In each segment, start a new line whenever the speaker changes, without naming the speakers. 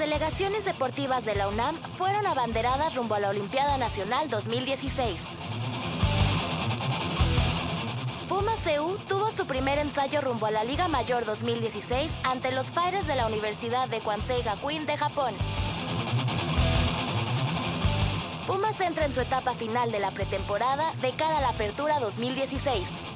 Delegaciones deportivas de la UNAM fueron abanderadas rumbo a la Olimpiada Nacional 2016. Puma CU tuvo su primer ensayo rumbo a la Liga Mayor 2016 ante los Fighters de la Universidad de Kwansei Gakuin de Japón. Pumas entra en su etapa final de la pretemporada de cara a la Apertura 2016.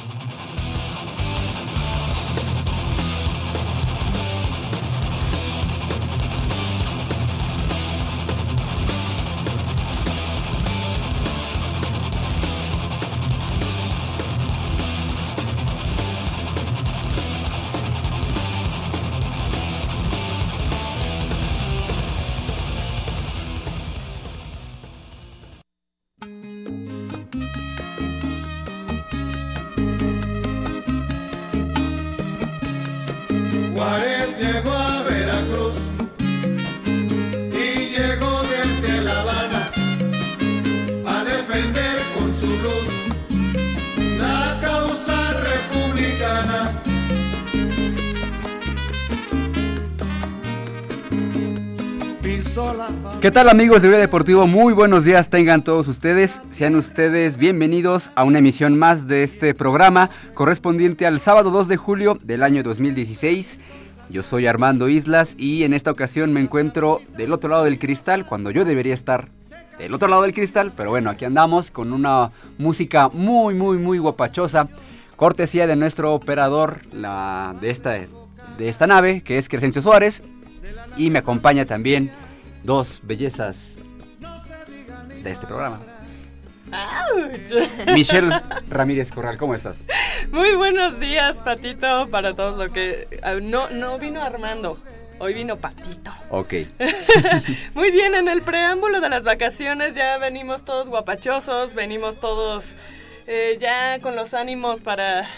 ¿Qué tal amigos de Vida Deportivo? Muy buenos días tengan todos ustedes. Sean ustedes bienvenidos a una emisión más de este programa correspondiente al sábado 2 de julio del año 2016. Yo soy Armando Islas y en esta ocasión me encuentro del otro lado del cristal cuando yo debería estar del otro lado del cristal, pero bueno, aquí andamos con una música muy muy muy guapachosa, cortesía de nuestro operador la, de, esta, de esta nave, que es Crescencio Suárez, y me acompaña también dos bellezas de este programa. Michelle Ramírez Corral, ¿cómo estás?
Muy buenos días, Patito, para todos lo que... ah, No, no vino Armando, hoy vino Patito.
Ok.
Muy bien, en el preámbulo de las vacaciones ya venimos todos guapachosos, venimos todos eh, ya con los ánimos para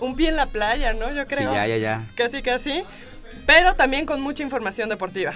un pie en la playa, ¿no? Yo
Sí,
creo.
ya, ya, ya.
Casi, casi. Pero también con mucha información deportiva.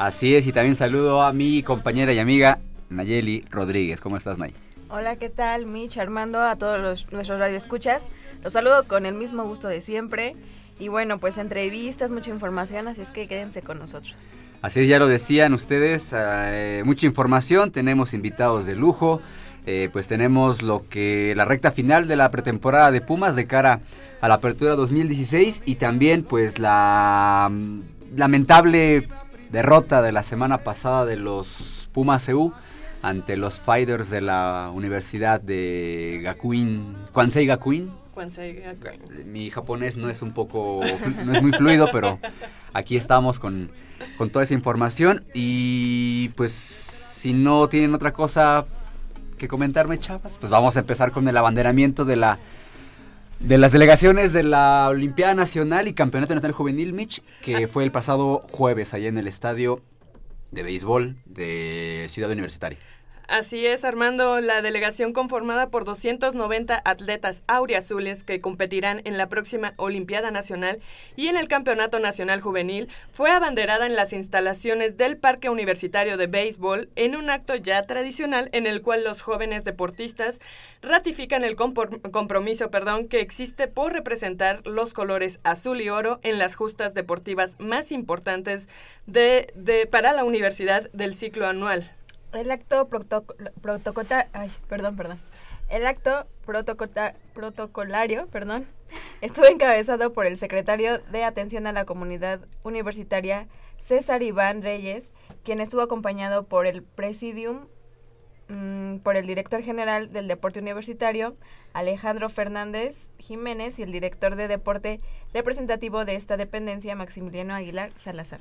Así es, y también saludo a mi compañera y amiga Nayeli Rodríguez. ¿Cómo estás, Nay?
Hola, ¿qué tal? Mitch, Armando, a todos los, nuestros radioescuchas. Los saludo con el mismo gusto de siempre. Y bueno, pues entrevistas, mucha información, así es que quédense con nosotros.
Así es, ya lo decían ustedes, eh, mucha información, tenemos invitados de lujo, eh, pues tenemos lo que la recta final de la pretemporada de Pumas de cara a la apertura 2016 y también pues la mm, lamentable derrota de la semana pasada de los Pumas EU ante los Fighters de la Universidad de Gakuin, Kwansei Gakuin,
Kwansei Gakuin.
mi japonés no es un poco, no es muy fluido, pero aquí estamos con, con toda esa información y pues si no tienen otra cosa que comentarme, chavas, pues vamos a empezar con el abanderamiento de la de las delegaciones de la Olimpiada Nacional y Campeonato Nacional Juvenil Mitch, que fue el pasado jueves allá en el estadio de béisbol de Ciudad Universitaria.
Así es, Armando, la delegación conformada por 290 atletas auriazules que competirán en la próxima Olimpiada Nacional y en el Campeonato Nacional Juvenil fue abanderada en las instalaciones del Parque Universitario de Béisbol en un acto ya tradicional en el cual los jóvenes deportistas ratifican el compromiso perdón, que existe por representar los colores azul y oro en las justas deportivas más importantes de- para la universidad del ciclo anual.
El acto protoco- protocota- ay, perdón, perdón. El acto protocolario, perdón, estuvo encabezado por el secretario de Atención a la Comunidad Universitaria, César Iván Reyes, quien estuvo acompañado por el Presidium, mm, por el director general del Deporte Universitario, Alejandro Fernández Jiménez, y el director de Deporte representativo de esta dependencia, Maximiliano Aguilar Salazar.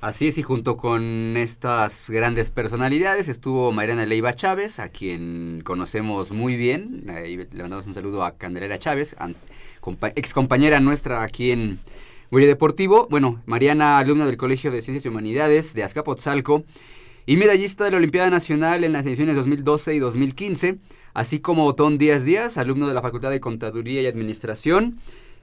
Así es, y junto con estas grandes personalidades estuvo Mariana Leiva Chávez, a quien conocemos muy bien. le mandamos un saludo a Candelera Chávez, ex compañera nuestra aquí en Goya Deportivo. Bueno, Mariana, alumna del Colegio de Ciencias y Humanidades de Azcapotzalco y medallista de la Olimpiada Nacional en las ediciones 2012 y 2015, así como Otón Díaz Díaz, alumno de la Facultad de Contaduría y Administración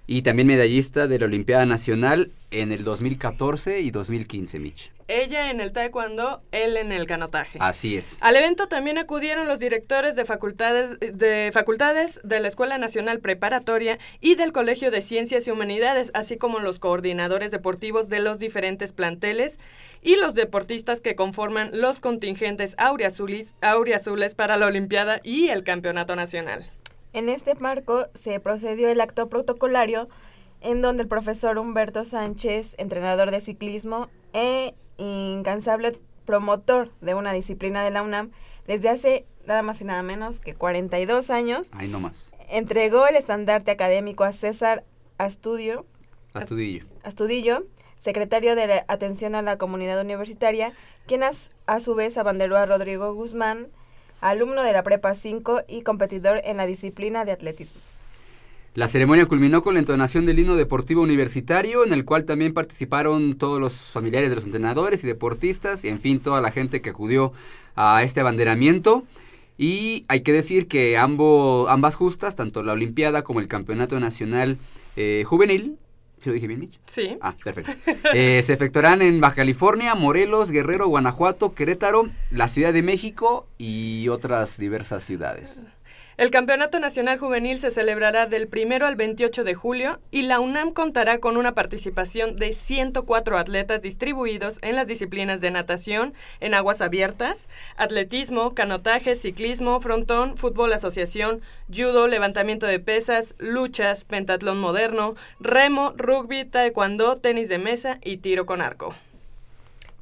y también medallista de la Olimpiada Nacional en el 2014 y 2015, Mitch.
Ella en el taekwondo, él en el canotaje.
Así es.
Al evento también acudieron los directores de facultades de facultades de la Escuela Nacional Preparatoria y del Colegio de Ciencias y Humanidades, así como los coordinadores deportivos de los diferentes planteles y los deportistas que conforman los contingentes auriazules, auriazules para la Olimpiada y el Campeonato Nacional.
En este marco se procedió el acto protocolario en donde el profesor Humberto Sánchez, entrenador de ciclismo e incansable promotor de una disciplina de la UNAM, desde hace nada más y nada menos que 42 años,
Ahí nomás.
entregó el estandarte académico a César Astudio,
Astudillo.
Astudillo, secretario de Atención a la Comunidad Universitaria, quien a su vez abanderó a Rodrigo Guzmán, alumno de la Prepa 5 y competidor en la disciplina de atletismo.
La ceremonia culminó con la entonación del himno deportivo universitario, en el cual también participaron todos los familiares de los entrenadores y deportistas, y en fin, toda la gente que acudió a este abanderamiento. Y hay que decir que ambas justas, tanto la Olimpiada como el Campeonato Nacional eh, Juvenil, ¿Sí lo dije bien, Mitch?
Sí.
Ah, perfecto. Eh, se efectuarán en Baja California, Morelos, Guerrero, Guanajuato, Querétaro, la Ciudad de México y otras diversas ciudades.
El Campeonato Nacional Juvenil se celebrará del 1 al 28 de julio y la UNAM contará con una participación de 104 atletas distribuidos en las disciplinas de natación en aguas abiertas, atletismo, canotaje, ciclismo, frontón, fútbol asociación, judo, levantamiento de pesas, luchas, pentatlón moderno, remo, rugby, taekwondo, tenis de mesa y tiro con arco.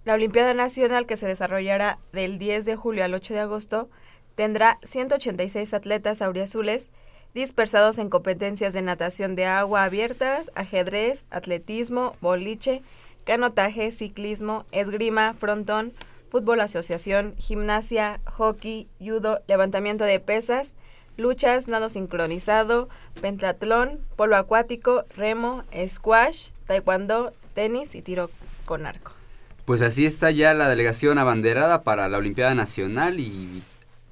La Olimpiada Nacional que se desarrollará del 10 de julio al 8 de agosto tendrá 186 atletas auriazules dispersados en competencias de natación de agua abiertas, ajedrez, atletismo, boliche, canotaje, ciclismo, esgrima, frontón, fútbol asociación, gimnasia, hockey, judo, levantamiento de pesas, luchas, nado sincronizado, pentatlón, polo acuático, remo, squash, taekwondo, tenis y tiro con arco.
Pues así está ya la delegación abanderada para la Olimpiada Nacional y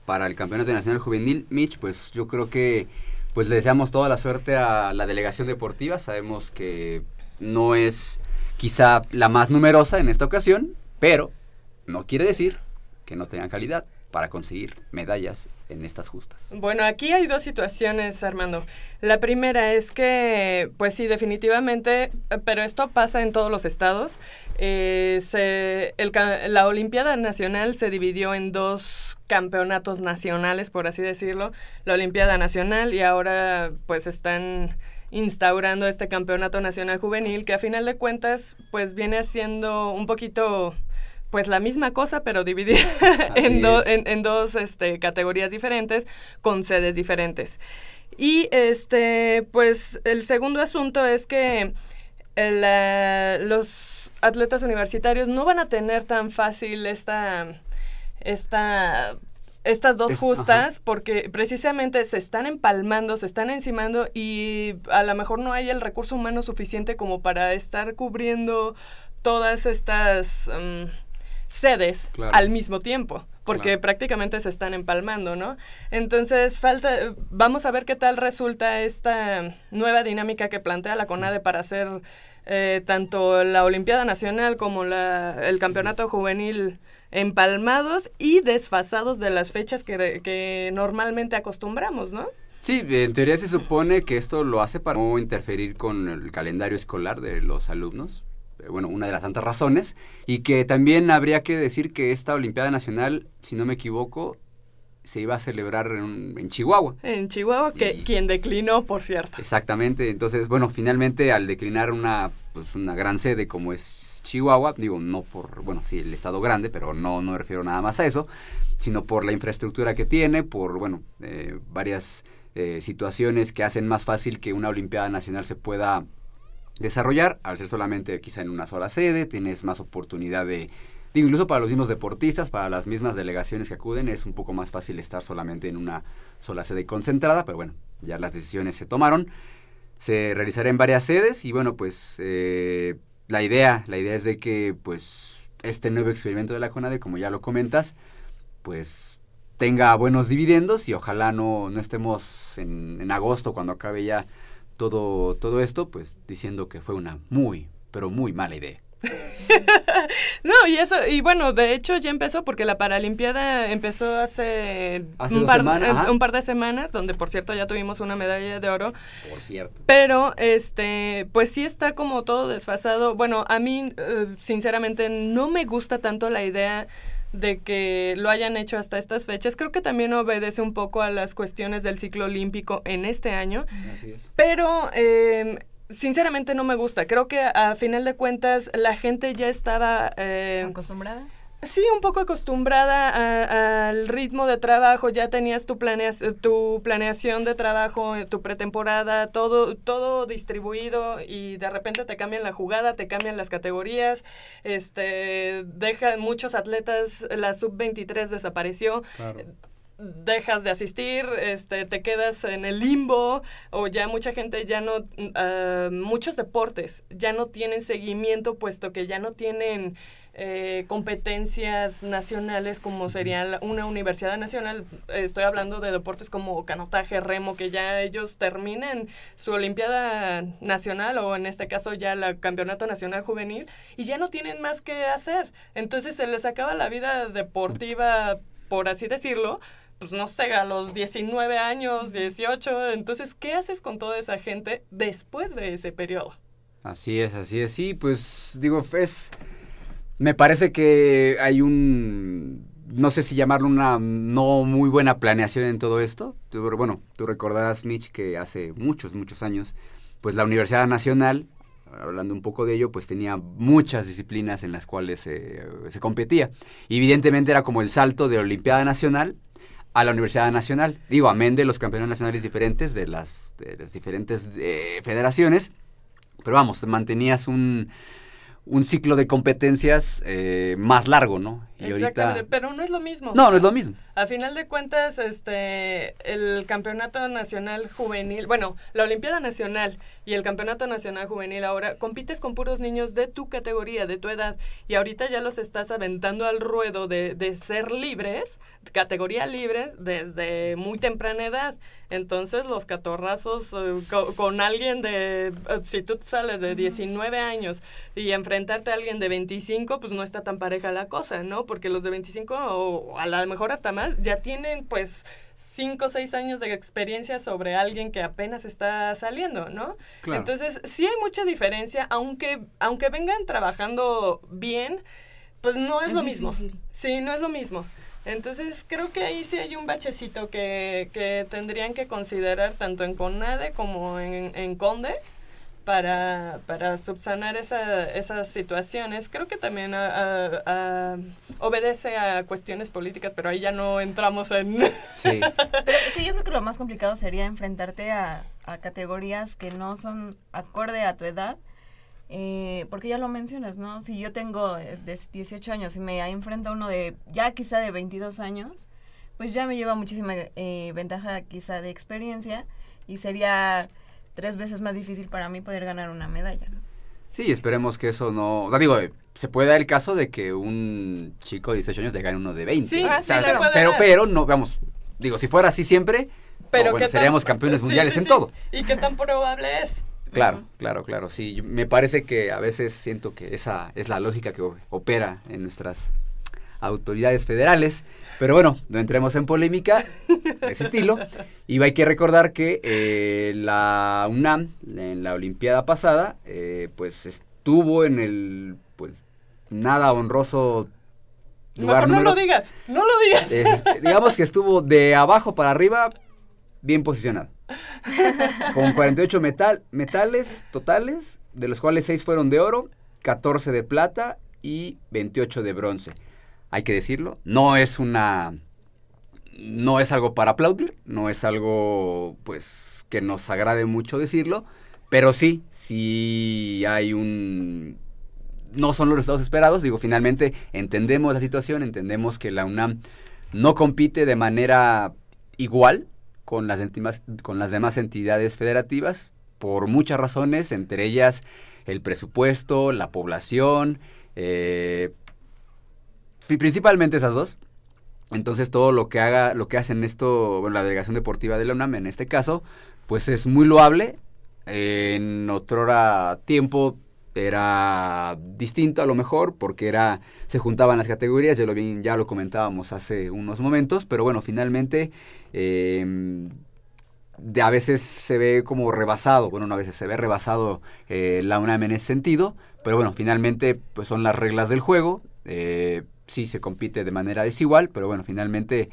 para el Campeonato Nacional Juvenil. Mitch, pues yo creo que pues le deseamos toda la suerte a la delegación deportiva. Sabemos que no es quizá la más numerosa en esta ocasión, pero no quiere decir que no tengan calidad para conseguir medallas en estas justas.
Bueno, aquí hay dos situaciones, Armando. La primera es que, pues sí, definitivamente, pero esto pasa en todos los estados. Eh, la Olimpiada Nacional se dividió en dos campeonatos nacionales, por así decirlo, la Olimpiada Nacional y ahora pues están instaurando este campeonato nacional juvenil que a final de cuentas pues viene haciendo un poquito pues la misma cosa, pero dividida en, en, en, dos este, categorías diferentes, con sedes diferentes. Y este, pues el segundo asunto es que el, los atletas universitarios no van a tener tan fácil esta, esta estas dos justas porque precisamente se están empalmando, se están encimando y a lo mejor no hay el recurso humano suficiente como para estar cubriendo todas estas sedes al mismo tiempo, porque prácticamente se están empalmando, ¿no? Entonces, falta, vamos a ver qué tal resulta esta nueva dinámica que plantea la CONADE para hacer eh, tanto la Olimpiada Nacional como la, el Campeonato Juvenil empalmados y desfasados de las fechas que, que normalmente acostumbramos, ¿no?
Sí, en teoría se supone que esto lo hace para no interferir con el calendario escolar de los alumnos, bueno, una de las tantas razones, y que también habría que decir que esta Olimpiada Nacional, si no me equivoco, se iba a celebrar en, Chihuahua.
En Chihuahua, que quien declinó, por cierto.
Exactamente, entonces, bueno, finalmente al declinar una, pues, una gran sede como es Chihuahua, digo, no por, bueno, sí, el estado grande, pero no, no me refiero nada más a eso, sino por la infraestructura que tiene, por, bueno, eh, varias eh, situaciones que hacen más fácil que una Olimpiada Nacional se pueda desarrollar, al ser solamente quizá en una sola sede, tienes más oportunidad de, digo, incluso para los mismos deportistas, para las mismas delegaciones que acuden, es un poco más fácil estar solamente en una sola sede concentrada, pero bueno, ya las decisiones se tomaron, se realizará en varias sedes y bueno, pues eh, la idea, la idea es de que pues este nuevo experimento de la CONADE, como ya lo comentas, pues tenga buenos dividendos y ojalá no, no estemos en, en agosto cuando acabe ya todo, todo esto, pues diciendo que fue una muy, pero muy mala idea.
no, y eso, y bueno, de hecho ya empezó porque la Paralimpiada empezó hace, un, par, eh, un, par, de semanas, donde por cierto ya tuvimos una medalla de oro.
Por cierto.
Pero, este, pues sí está como todo desfasado. Bueno, a mí, eh, sinceramente, no me gusta tanto la idea de que lo hayan hecho hasta estas fechas. Creo que también obedece un poco a las cuestiones del ciclo olímpico en este año.
Así es.
Pero eh, sinceramente no me gusta. Creo que a final de cuentas la gente ya estaba...
Eh, ¿Acostumbrada?
Sí, un poco acostumbrada al ritmo de trabajo, ya tenías tu, tu planeación de trabajo, tu pretemporada, todo, todo distribuido y de repente te cambian la jugada, te cambian las categorías, este, dejan muchos atletas, la sub-23 desapareció. Dejas de asistir, este, te quedas en el limbo o ya mucha gente ya no, ah, muchos deportes ya no tienen seguimiento puesto que ya no tienen eh, competencias nacionales como sería una universidad nacional. Estoy hablando de deportes como canotaje, remo, que ya ellos terminen su Olimpiada Nacional o en este caso ya el Campeonato Nacional Juvenil y ya no tienen más que hacer. Entonces se les acaba la vida deportiva, por así decirlo, pues no sé, a los 19 años, 18. Entonces, ¿qué haces con toda esa gente después de ese periodo?
Así es, así es. Sí, pues digo, es me parece que hay un, no sé si llamarlo una no muy buena planeación en todo esto. Bueno, tú recordarás, Mitch, que hace muchos, muchos años, pues la Universidad Nacional, hablando un poco de ello, pues tenía muchas disciplinas en las cuales se competía. evidentemente era como el salto de Olimpiada Nacional a la Universidad Nacional. Digo, amén de los campeones nacionales diferentes de las, de las diferentes eh, federaciones. Pero vamos, mantenías un un ciclo de competencias eh, más largo, ¿no?
Y Exactamente, pero no es lo mismo.
No, no es lo mismo.
A final de cuentas, este, el campeonato nacional juvenil, bueno, la Olimpiada Nacional y el campeonato nacional juvenil ahora compites con puros niños de tu categoría, de tu edad, y ahorita ya los estás aventando al ruedo de, de ser libres, categoría libre, desde muy temprana edad. Entonces, los catorrazos eh, con, alguien de, eh, si tú sales de 19 años y enfrentarte a alguien de 25, pues no está tan pareja la cosa, ¿no? Porque los de 25 o a lo mejor hasta más ya tienen pues cinco o seis años de experiencia sobre alguien que apenas está saliendo, ¿no? Entonces, sí hay mucha diferencia, aunque, aunque vengan trabajando bien, pues no es, lo mismo. Sí, no es lo mismo. Entonces, creo que ahí sí hay un bachecito que, que tendrían que considerar tanto en CONADE como en, en CONDE para, para subsanar esa, esas situaciones. Creo que también obedece a cuestiones políticas, pero ahí ya no entramos en...
Sí. sí, yo creo que lo más complicado sería enfrentarte a, a categorías que no son acorde a tu edad. Eh, porque ya lo mencionas, ¿no? Si yo tengo 18 eh, años y me enfrento a uno de ya quizá de 22 años, pues ya me lleva muchísima eh, ventaja quizá de experiencia y sería tres veces más difícil para mí poder ganar una medalla. ¿no?
Sí, esperemos que eso no... O sea, digo, se puede dar el caso de que un chico de 18 años le gane uno de 20.
Sí, sí se puede
pero, pero, no, vamos, digo, si fuera así siempre, pero seríamos campeones mundiales en todo.
¿Y qué tan probable es?
Claro, claro, claro, sí. Me parece que a veces siento que esa es la lógica que opera en nuestras autoridades federales. Pero bueno, no entremos en polémica de ese estilo. Y hay que recordar que eh, la UNAM, en la Olimpiada pasada, eh, pues estuvo en el pues nada honroso
lugar Mejor no lo digas, no lo digas.
digamos que estuvo de abajo para arriba bien posicionado. Con 48 metal, metales totales, de los cuales 6 fueron de oro, 14 de plata y 28 de bronce hay que decirlo. No es una. No es algo para aplaudir, no es algo, pues, que nos agrade mucho decirlo, Pero sí, sí hay un... No son los resultados esperados, digo, finalmente entendemos la situación, entendemos que la UNAM no compite de manera igual con las, con las demás entidades federativas por muchas razones, entre ellas el presupuesto, la población, eh, principalmente esas dos. Entonces todo lo que haga, lo que hacen esto, bueno, la delegación deportiva de la UNAM en este caso, pues es muy loable. en otro tiempo era distinto a lo mejor porque era se juntaban las categorías ya lo ya lo comentábamos hace unos momentos pero bueno finalmente em, a veces se ve como rebasado bueno no a veces se ve rebasado eh, la UNAM en ese sentido pero bueno finalmente pues son las reglas del juego eh, sí se compite de manera desigual, pero bueno, finalmente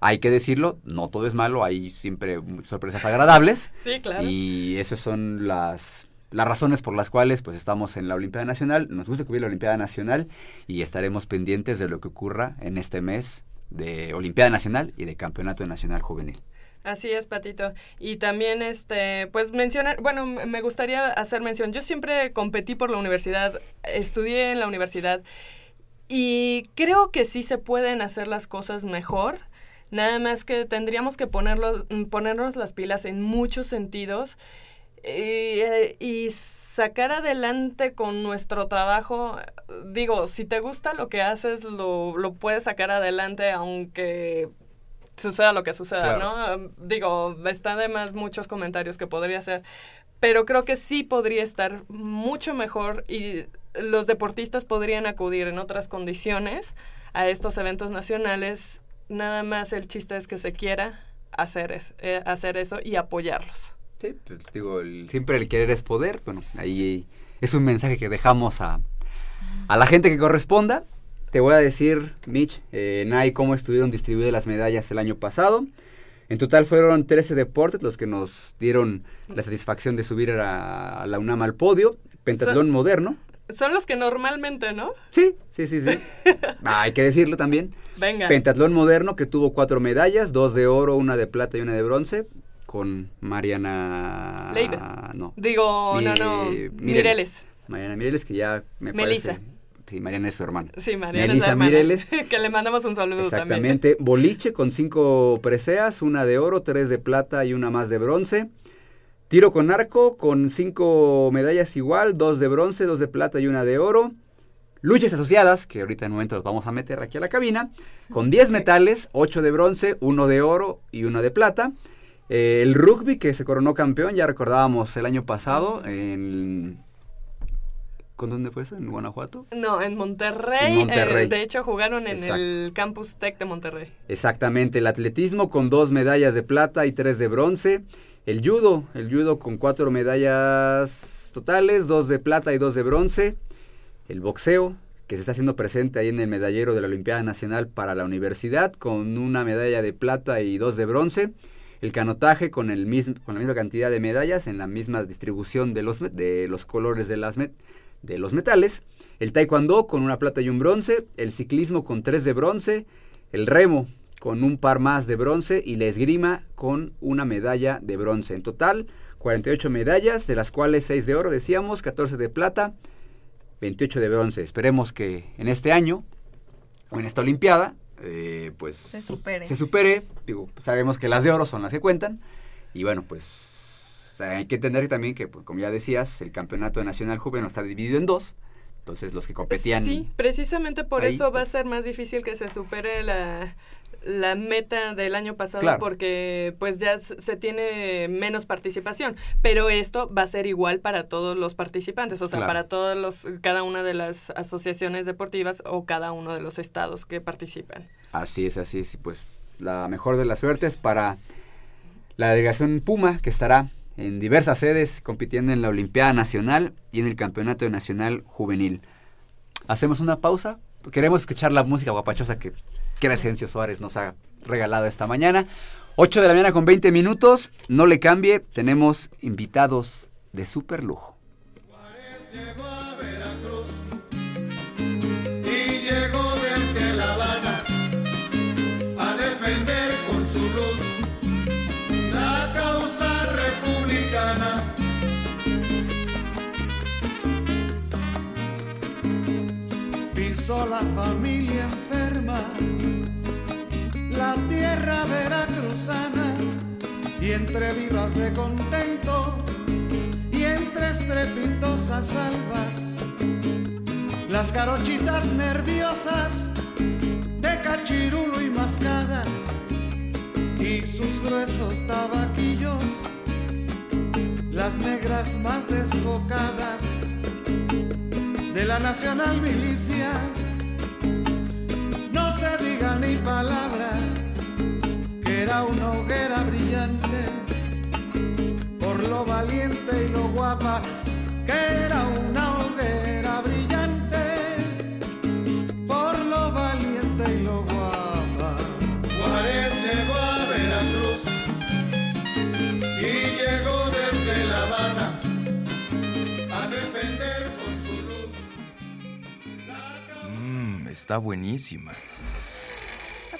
hay que decirlo, no todo es malo, hay siempre sorpresas agradables.
Sí, claro.
Y esas son las, las razones por las cuales pues estamos en la Olimpiada Nacional. Nos gusta cubrir la Olimpiada Nacional y estaremos pendientes de lo que ocurra en este mes de Olimpiada Nacional y de Campeonato Nacional Juvenil.
Así es, Patito. Y también, este, pues mencionar, bueno, me gustaría hacer mención. Yo siempre competí por la universidad, estudié en la universidad y creo que sí se pueden hacer las cosas mejor. Nada más que tendríamos que ponerlo, mm, ponernos las pilas en muchos sentidos eh, y sacar adelante con nuestro trabajo. Digo, si te gusta lo que haces, lo, lo puedes sacar adelante aunque suceda lo que suceda, ¿no? Digo, está de más muchos comentarios que podría hacer, pero creo que sí podría estar mucho mejor y los deportistas podrían acudir en otras condiciones a estos eventos nacionales. Nada más el chiste es que se quiera hacer, eh, hacer eso y apoyarlos.
Sí, pues, digo, siempre el querer es poder. Bueno, ahí es un mensaje que dejamos a, a la gente que corresponda. Te voy a decir, Mitch, eh, Nay, cómo estuvieron distribuidas las medallas el año pasado. En total fueron 13 deportes los que nos dieron la satisfacción de subir a, la UNAM al podio. Pentatlón moderno,
son los que normalmente, ¿no?
Sí, sí, sí, sí. Ah, hay que decirlo también.
Venga.
Pentatlón moderno que tuvo cuatro medallas, dos de oro, una de plata y una de bronce, con Mariana...
Leiva. No. Digo, no, no. Mireles.
Mariana Mireles, que ya me
Melissa.
Sí, Mariana es su hermana.
Sí, Mariana es Mireles. que le mandamos un saludo
Exactamente. Boliche con cinco preseas, una de oro, tres de plata y una más de bronce. Tiro con arco con cinco medallas igual, dos de bronce, dos de plata y una de oro. Luchas asociadas, que ahorita en un momento los vamos a meter aquí a la cabina, con 10 metales, 8 de bronce, uno de oro y uno de plata. Eh, el rugby que se coronó campeón, ya recordábamos el año pasado en... ¿Con dónde fue eso? ¿En Guanajuato?
No, en Monterrey. Eh, de hecho, jugaron en el Campus Tech de Monterrey.
Exactamente. El atletismo con dos medallas de plata y tres de bronce. El judo, el judo con cuatro medallas totales, dos de plata y dos de bronce. El boxeo, que se está haciendo presente ahí en el medallero de la Olimpiada Nacional para la universidad, con una medalla de plata y dos de bronce. El canotaje con, el con la misma cantidad de medallas en la misma distribución de los, de los colores de, las de los metales. El taekwondo con una plata y un bronce. El ciclismo con tres de bronce. El remo con un par más de bronce y la esgrima con una medalla de bronce. En total, 48 medallas, de las cuales 6 de oro, decíamos, 14 de plata, 28 de bronce. Esperemos que en este año o en esta Olimpiada, eh, pues
se supere.
Se supere. Digo, sabemos que las de oro son las que cuentan. Y bueno, pues hay que entender también que, pues, como ya decías, el campeonato nacional juvenil está dividido en dos. Entonces los que competían...
Sí, precisamente por eso va a pues ser más difícil que se supere la, la meta del año pasado porque pues ya se tiene menos participación, pero esto va a ser igual para todos los participantes, o sea, para todos los cada una de las asociaciones deportivas o cada uno de los estados que participan.
Así es, así es, pues la mejor de las suertes para la delegación Puma que estará en diversas sedes compitiendo en la Olimpiada Nacional y en el Campeonato Nacional Juvenil. Hacemos una pausa queremos escuchar la música guapachosa que Crescencio Suárez nos ha regalado esta mañana. 8 de la mañana con 20 minutos. No le cambie, tenemos invitados de super lujo.
Sola familia enferma y entre vivas de contento y entre estrepitosas albas, las carochitas nerviosas de cachirulo y mascada y sus gruesos tabaquillos, las negras más desbocadas de la nacional milicia. No se diga ni palabra era una hoguera brillante por lo valiente y lo guapa que era una hoguera brillante por lo valiente y lo guapa.
Juárez llegó a Veracruz y llegó desde La Habana a defender con su luz.
Mmm, está buenísima.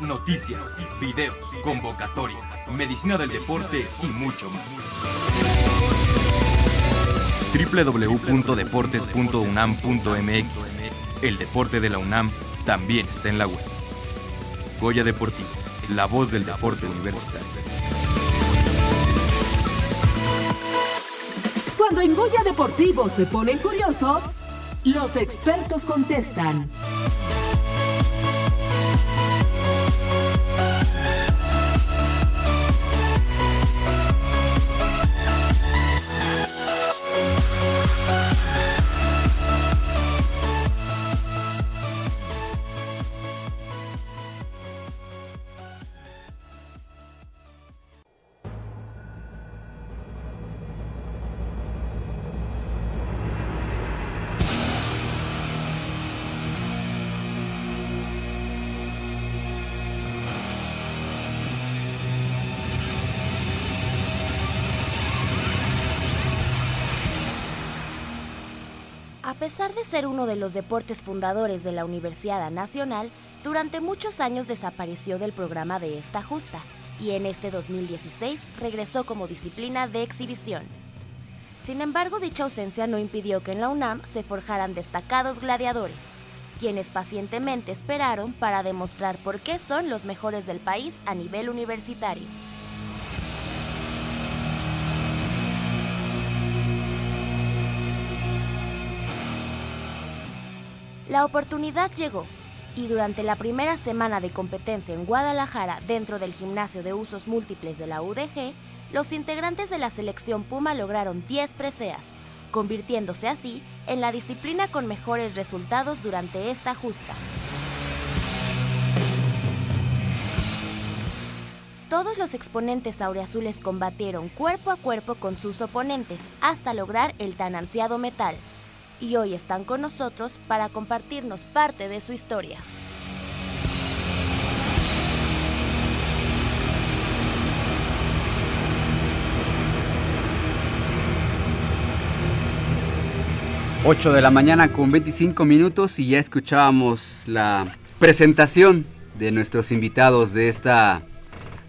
Noticias, videos, convocatorias, medicina del deporte y mucho más. www.deportes.unam.mx El deporte de la UNAM también está en la web. Goya Deportivo, la voz del deporte universitario.
Cuando en Goya Deportivo se ponen curiosos, los expertos contestan.
A pesar de ser uno de los deportes fundadores de la Universidad Nacional, durante muchos años desapareció del programa de esta justa y en este 2016 regresó como disciplina de exhibición. Sin embargo, dicha ausencia no impidió que en la UNAM se forjaran destacados gladiadores, quienes pacientemente esperaron para demostrar por qué son los mejores del país a nivel universitario. La oportunidad llegó y durante la primera semana de competencia en Guadalajara dentro del gimnasio de usos múltiples de la UDG, los integrantes de la selección Puma lograron 10 preseas, convirtiéndose así en la disciplina con mejores resultados durante esta justa. Todos los exponentes auriazules combatieron cuerpo a cuerpo con sus oponentes hasta lograr el tan ansiado metal, y hoy están con nosotros para compartirnos parte de su historia.
Ocho de la mañana con 25 minutos y ya escuchábamos la presentación de nuestros invitados de esta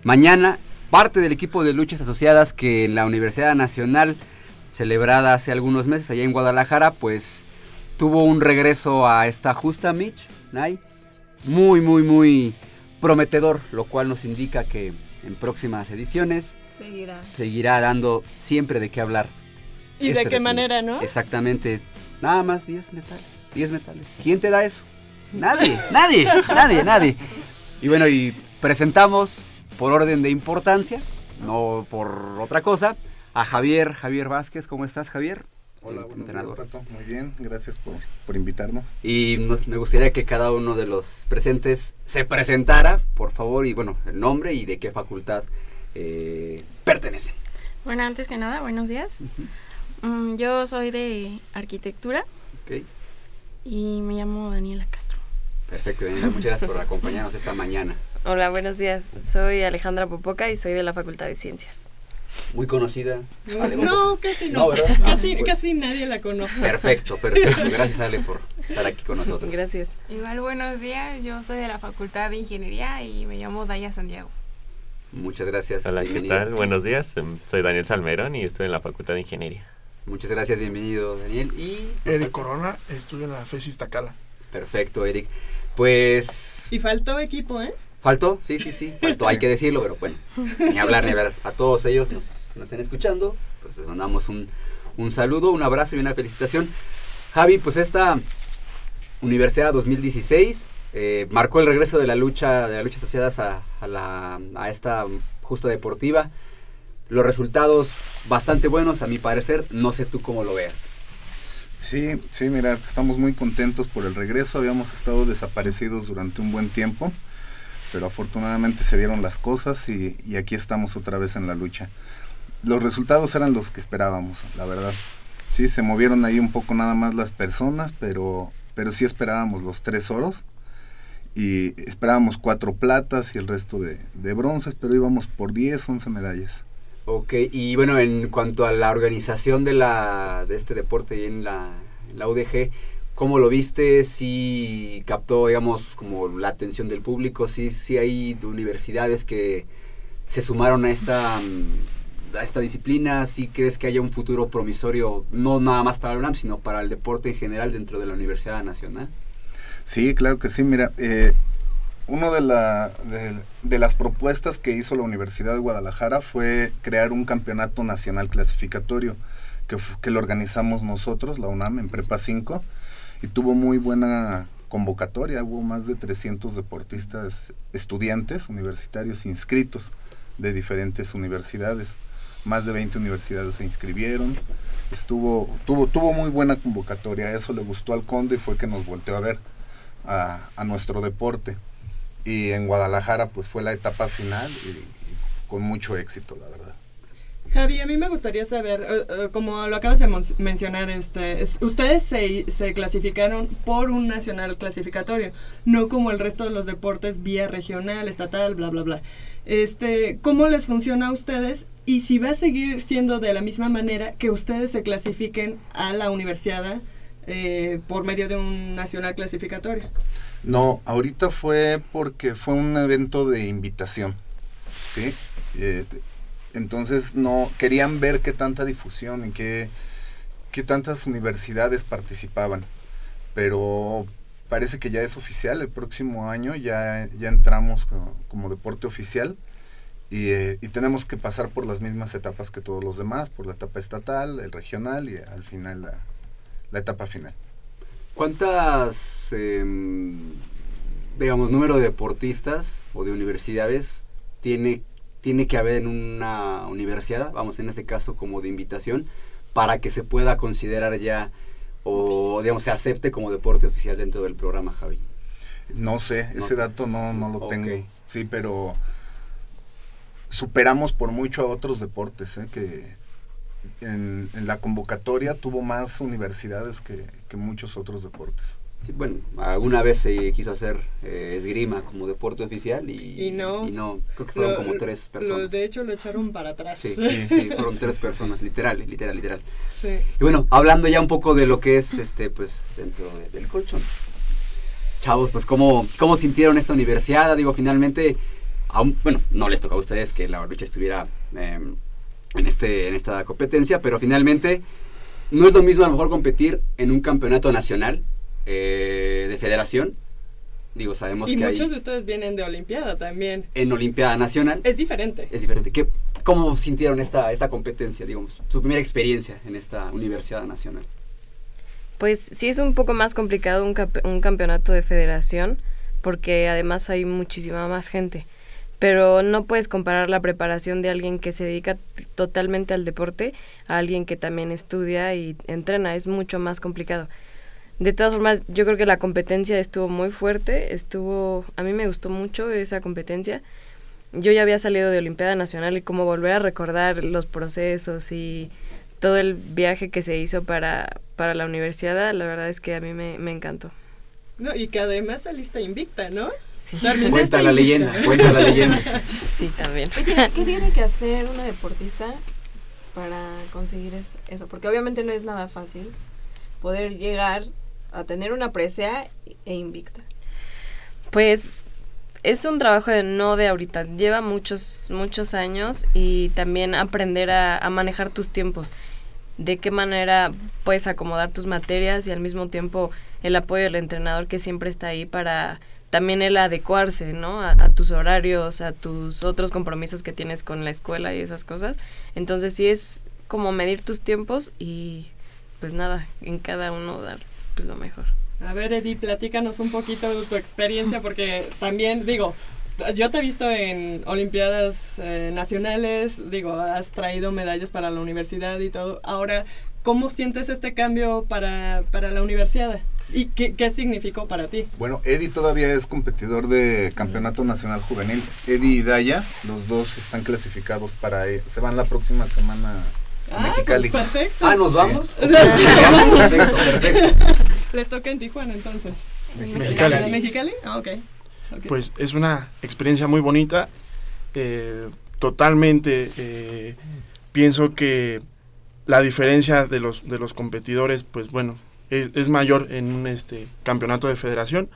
mañana. Parte del equipo de luchas asociadas que en la Universidad Nacional celebrada hace algunos meses allá en Guadalajara, pues tuvo un regreso a esta justa Mitch, Nay, muy, muy, muy prometedor, lo cual nos indica que en próximas ediciones
Seguirá.
seguirá dando siempre de qué hablar.
¿Y
este
de qué
recinto.
manera, no?
Exactamente, nada más 10 metales, 10 metales. ¿Quién te da eso? Nadie, nadie, nadie, nadie. Y bueno, y presentamos por orden de importancia, no por otra cosa, a Javier, Javier Vázquez. ¿Cómo estás, Javier?
Hola, buenos días. Pato. Muy bien, gracias por, por invitarnos.
Y nos- me gustaría que cada uno de los presentes se presentara, por favor, y bueno, el nombre y de qué facultad eh, pertenece.
Bueno, antes que nada, buenos días. Mm, yo soy de arquitectura
Ok,
y me llamo Daniela Castro.
perfecto, Daniela, muchas gracias por acompañarnos esta mañana.
Hola, buenos días. Soy Alejandra Popoca y soy de la Facultad de Ciencias.
Muy conocida.
No, casi no.
No, ¿verdad?
Casi,
Ah,
casi nadie la conoce.
Perfecto, perfecto. Gracias Ale por estar aquí con nosotros.
Gracias.
Igual buenos días, yo soy de la Facultad de Ingeniería y me llamo Daya Santiago.
Muchas gracias.
Hola, ¿qué
bienvenido.
tal? Buenos días, em, soy Daniel Salmerón y estoy en la Facultad de Ingeniería.
Muchas gracias, bienvenido Daniel. Y
Eric Corona, estudio en la FESIS Tacala.
perfecto, Eric. Pues
Y faltó equipo, ¿eh?
Faltó, sí, sí, sí, faltó, hay que decirlo, pero bueno, ni hablar, ni hablar. A todos ellos nos, nos estén escuchando, pues les mandamos un, un saludo, un abrazo y una felicitación. Javi, pues esta Universidad 2016 eh, marcó el regreso de la lucha, de las luchas asociadas a, a esta justa deportiva. Los resultados bastante buenos, a mi parecer. No sé tú cómo lo veas.
Sí, sí, mira, estamos muy contentos por el regreso. Habíamos estado desaparecidos durante un buen tiempo, pero afortunadamente se dieron las cosas y, aquí estamos otra vez en la lucha. Los resultados eran los que esperábamos, la verdad. Sí, se movieron ahí un poco nada más las personas, pero, pero sí esperábamos los tres oros y esperábamos cuatro platas y el resto de, de bronces, pero íbamos por 10, 11 medallas.
Ok, y bueno, en cuanto a la organización de, la, de este deporte y en la, en la UDG, ¿cómo lo viste? ¿Sí captó, digamos, como la atención del público? ¿Sí, sí hay universidades que se sumaron a esta, mm, a esta disciplina? ¿Sí crees que haya un futuro promisorio, no nada más para el UNAM, sino para el deporte en general dentro de la Universidad Nacional?
Sí, claro que sí. Mira, eh, una de, la, de, de las propuestas que hizo la Universidad de Guadalajara fue crear un campeonato nacional clasificatorio que lo organizamos nosotros, la UNAM, en Prepa 5, y tuvo muy buena convocatoria. Hubo más de 300 deportistas, estudiantes universitarios inscritos de diferentes universidades. Más de 20 universidades se inscribieron. Estuvo, tuvo, tuvo muy buena convocatoria. Eso le gustó al conde y fue que nos volteó a ver a, nuestro deporte. Y en Guadalajara pues fue la etapa final y con mucho éxito, la verdad.
Javi, a mí me gustaría saber, eh, eh, como lo acabas de mencionar, este, es- ustedes se, se clasificaron por un nacional clasificatorio, no como el resto de los deportes vía regional, estatal, bla, bla, bla. Este, ¿Cómo les funciona a ustedes? Y si va a seguir siendo de la misma manera que ustedes se clasifiquen a la universidad eh, por medio de un nacional clasificatorio.
No, ahorita fue porque fue un evento de invitación, ¿sí? Eh, entonces no querían ver qué tanta difusión y qué, qué tantas universidades participaban, pero parece que ya es oficial, el próximo año ya, ya entramos co- como, deporte oficial y, eh, y tenemos que pasar por las mismas etapas que todos los demás, por la etapa estatal, el regional y al final la, la etapa final.
¿Cuántas, em, digamos, número de deportistas o de universidades tiene, tiene que haber en una universidad, vamos, en este caso como de invitación, para que se pueda considerar ya o, digamos, se acepte como deporte oficial dentro del programa, Javi?
No sé,
No
ese dato no, no lo tengo. Sí, pero superamos por mucho a otros deportes, ¿eh? que en, en la convocatoria tuvo más universidades que, que muchos otros deportes.
Sí, bueno, alguna vez se quiso hacer eh, esgrima como deporte oficial y,
Y no.
creo que fueron
Lo-
como tres
lo-
personas.
de hecho, lo echaron para atrás.
Sí, sí, sí, fueron tres personas, literal, literal, literal.
Sí.
Y bueno, hablando ya un poco de lo que es este, pues, dentro de- del colchón. Chavos, pues cómo, cómo sintieron esta universidad, digo, finalmente, aún, bueno, no les tocó a ustedes que la lucha estuviera eh, en este, en esta competencia, pero finalmente no es lo mismo a lo mejor competir en un campeonato nacional eh, de federación. Digo, sabemos
Y
que
muchos
hay
de ustedes vienen de Olimpiada también.
en Olimpiada Nacional.
Es diferente.
Es diferente. ¿Qué, ¿Cómo sintieron esta, esta competencia, digamos, su primera experiencia en esta Universidad Nacional?
Pues sí es un poco más complicado un, cap- un campeonato de federación porque además hay muchísima más gente. Pero no puedes comparar la preparación de alguien que se dedica totalmente al deporte a alguien que también estudia y entrena. Es mucho más complicado. De todas formas, yo creo que la competencia estuvo muy fuerte. Estuvo, a mí me gustó mucho esa competencia. Yo ya había salido de Olimpiada Nacional y como volver a recordar los procesos y todo el viaje que se hizo para, para la universidad, la verdad es que a mí me, me encantó.
No, y que además saliste invicta, ¿no?
Sí.
Cuenta la
invicta.
leyenda, cuenta la leyenda.
Sí, también.
¿Qué tiene, qué tiene que hacer una deportista para conseguir es- eso? Porque obviamente no es nada fácil poder llegar a tener una presea e invicta.
Pues es un trabajo de no de ahorita, lleva muchos, muchos años y también aprender a, manejar tus tiempos, de qué manera puedes acomodar tus materias y al mismo tiempo el apoyo del entrenador que siempre está ahí para también el adecuarse, ¿no? A, a tus horarios, a tus otros compromisos que tienes con la escuela y esas cosas. Entonces sí es como medir tus tiempos y pues nada, en cada uno dar pues lo mejor.
A ver, Eddie, platícanos un poquito de tu experiencia, porque también, digo, yo te he visto en Olimpiadas eh, Nacionales, digo, has traído medallas para la universidad y todo. Ahora, ¿cómo sientes este cambio para, para la universidad? ¿Y qué, qué significó para ti?
Bueno, Eddie todavía es competidor de Campeonato Nacional Juvenil. Eddie y Daya, los dos están clasificados para... eh, se van la próxima semana
Ah,
Mexicali.
pues, perfecto.
Ah, ¿nos
Sí.
vamos?
Sí.
Perfecto, perfecto.
Les toca en Tijuana, entonces.
Mexicali.
¿En Mexicali? Ah, ok. Ok.
Pues es una experiencia muy bonita. eh, totalmente eh, pienso que la diferencia de los, de los competidores, pues bueno, es, es mayor en un este, campeonato de federación.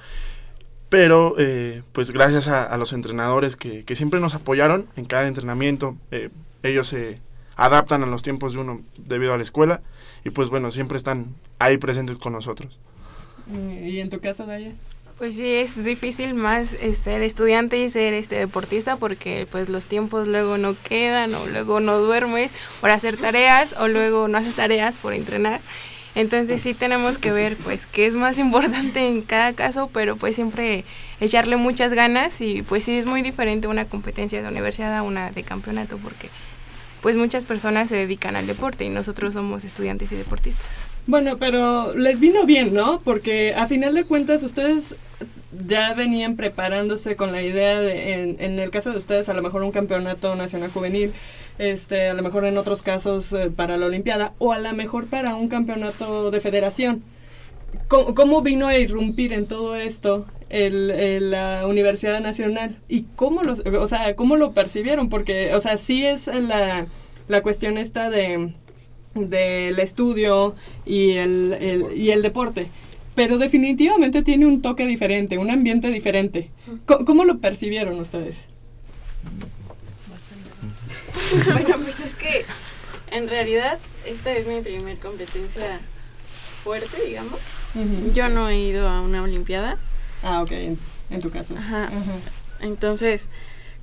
Pero eh, pues gracias a, a los entrenadores que, que siempre nos apoyaron en cada entrenamiento, eh, ellos se adaptan a los tiempos de uno debido a la escuela y pues bueno, siempre están ahí presentes con nosotros.
¿Y en tu caso, Daya?
Pues sí, es difícil más eh, ser estudiante y ser este deportista porque pues los tiempos luego no quedan o luego no duermes por hacer tareas o luego no haces tareas por entrenar. Entonces sí tenemos que ver pues qué es más importante en cada caso, pero pues siempre echarle muchas ganas y pues sí es muy diferente una competencia de universidad a una de campeonato porque pues muchas personas se dedican al deporte y nosotros somos estudiantes y deportistas.
Bueno, pero les vino bien, ¿no? Porque a final de cuentas ustedes ya venían preparándose con la idea de, en, en el caso de ustedes, a lo mejor un campeonato nacional juvenil, este, a lo mejor en otros casos eh, para la Olimpiada, o a lo mejor para un campeonato de federación. ¿Cómo, cómo vino a irrumpir en todo esto el, el, la Universidad Nacional? ¿Y cómo, los, o sea, cómo lo percibieron? Porque, o sea, sí es la, la cuestión esta de del estudio y el, el- y el deporte. Pero definitivamente tiene un toque diferente, un ambiente diferente. ¿Cómo, cómo lo percibieron ustedes?
bueno, pues es que en realidad esta es mi primer competencia fuerte, digamos. Yo no he ido a una olimpiada.
Ah, ok, en, en tu caso.
Ajá. Entonces,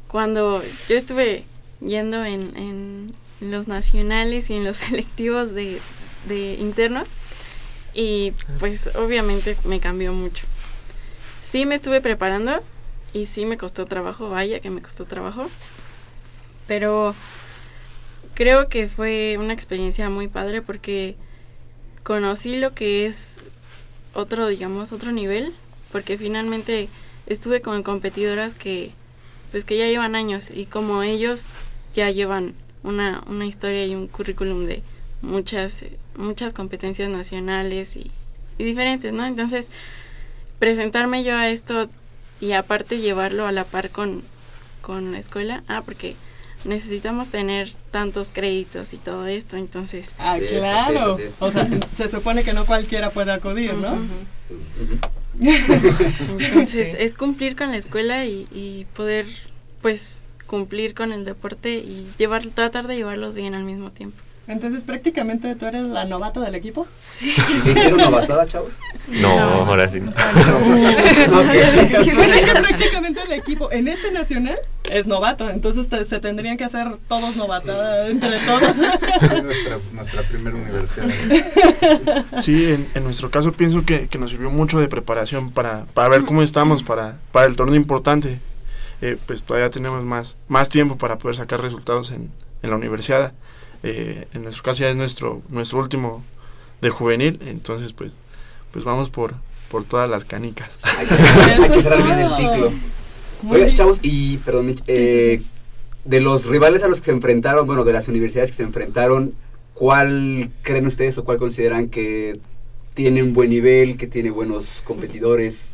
cuando yo estuve yendo en, en los nacionales y en los selectivos de, de internos, y pues obviamente me cambió mucho. Sí me estuve preparando y sí me costó trabajo, vaya que me costó trabajo, pero creo que fue una experiencia muy padre porque conocí lo que es otro, digamos, otro nivel, porque finalmente estuve con competidoras que pues que ya llevan años y como ellos ya llevan una, una historia y un currículum de muchas muchas competencias nacionales y, y diferentes, ¿no? Entonces, presentarme yo a esto y aparte llevarlo a la par con, con la escuela, ah, porque necesitamos tener tantos créditos y todo esto, entonces...
Ah, claro. O sea, se supone que no cualquiera puede acudir, ¿no?
Entonces,
Sí.
es cumplir con la escuela y, y poder, pues, cumplir con el deporte y llevar, tratar de llevarlos bien al mismo tiempo.
Entonces, prácticamente tú eres la novata del equipo.
Sí.
¿Sí hicieron novatada, chavos?
No, ahora sí.
Es que prácticamente el equipo en este nacional es novato, entonces te- se tendrían que hacer todos novatada entre todos.
Es nuestra, nuestra primera universidad.
Sí, en, en nuestro caso pienso que, que nos sirvió mucho de preparación para, para ver cómo estamos para, para el torneo importante. Eh, pues todavía tenemos más, más tiempo para poder sacar resultados en, en la universidad. Eh, en nuestro caso ya es nuestro, nuestro último de juvenil, entonces pues, pues vamos por, por todas las canicas.
Hay que cerrar bien el ciclo.
Bien.
chavos, y perdón, Mitch, eh, de los rivales a los que se enfrentaron, bueno, de las universidades que se enfrentaron, ¿cuál creen ustedes o cuál consideran que tiene un buen nivel, que tiene buenos competidores.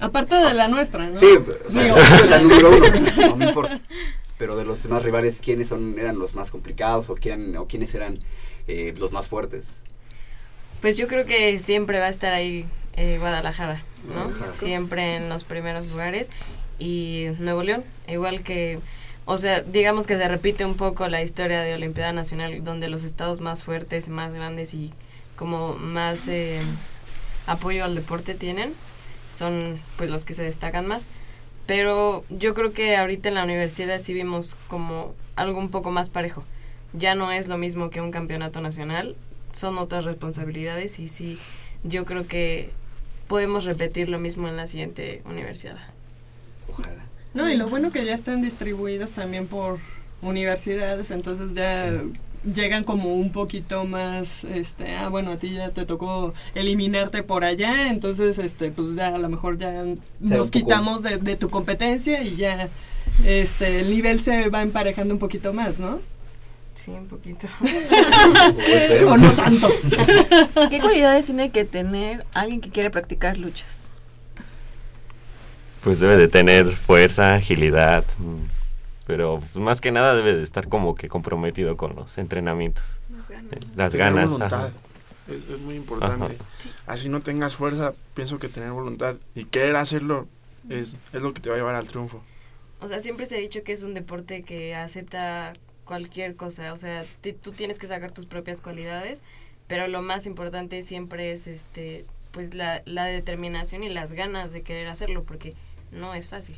Aparte de la nuestra, ¿no?
Sí, o sea,
Digo.
es la número uno, no me importa. Pero de los demás rivales, ¿quiénes son, eran los más complicados o, quién, o quiénes eran eh, los más fuertes?
Pues yo creo que siempre va a estar ahí eh, Guadalajara, ¿no?
Guadalajara.
Siempre en los primeros lugares. Y Nuevo León, igual que, o sea, digamos que se repite un poco la historia de Olimpiada Nacional, donde los estados más fuertes, más grandes y como más eh, apoyo al deporte tienen, son pues los que se destacan más. Pero yo creo que ahorita en la universidad sí vimos como algo un poco más parejo. Ya no es lo mismo que un campeonato nacional, son otras responsabilidades y sí, yo creo que podemos repetir lo mismo en la siguiente universidad.
Ojalá.
No, y lo bueno que ya están distribuidos también por universidades, entonces ya llegan como un poquito más, este, ah, bueno, a ti ya te tocó eliminarte por allá, entonces, este, pues ya a lo mejor ya nos quitamos de, de tu competencia y ya, este, el nivel se va emparejando un poquito más, ¿no?
Sí, un poquito.
o no tanto.
¿Qué cualidades tiene que tener alguien que quiere practicar luchas?
Pues debe de tener fuerza, agilidad, mm, pero pues, más que nada debe de estar como que comprometido con los entrenamientos.
Las ganas.
Eh, Las ganas.
Es, es muy importante.
Ajá.
Así no tengas fuerza, pienso que tener voluntad y querer hacerlo es, es lo que te va a llevar al triunfo.
O sea, siempre se ha dicho que es un deporte que acepta cualquier cosa, o sea, ti- tú tienes que sacar tus propias cualidades, pero lo más importante siempre es este pues la, la determinación y las ganas de querer hacerlo porque no es fácil,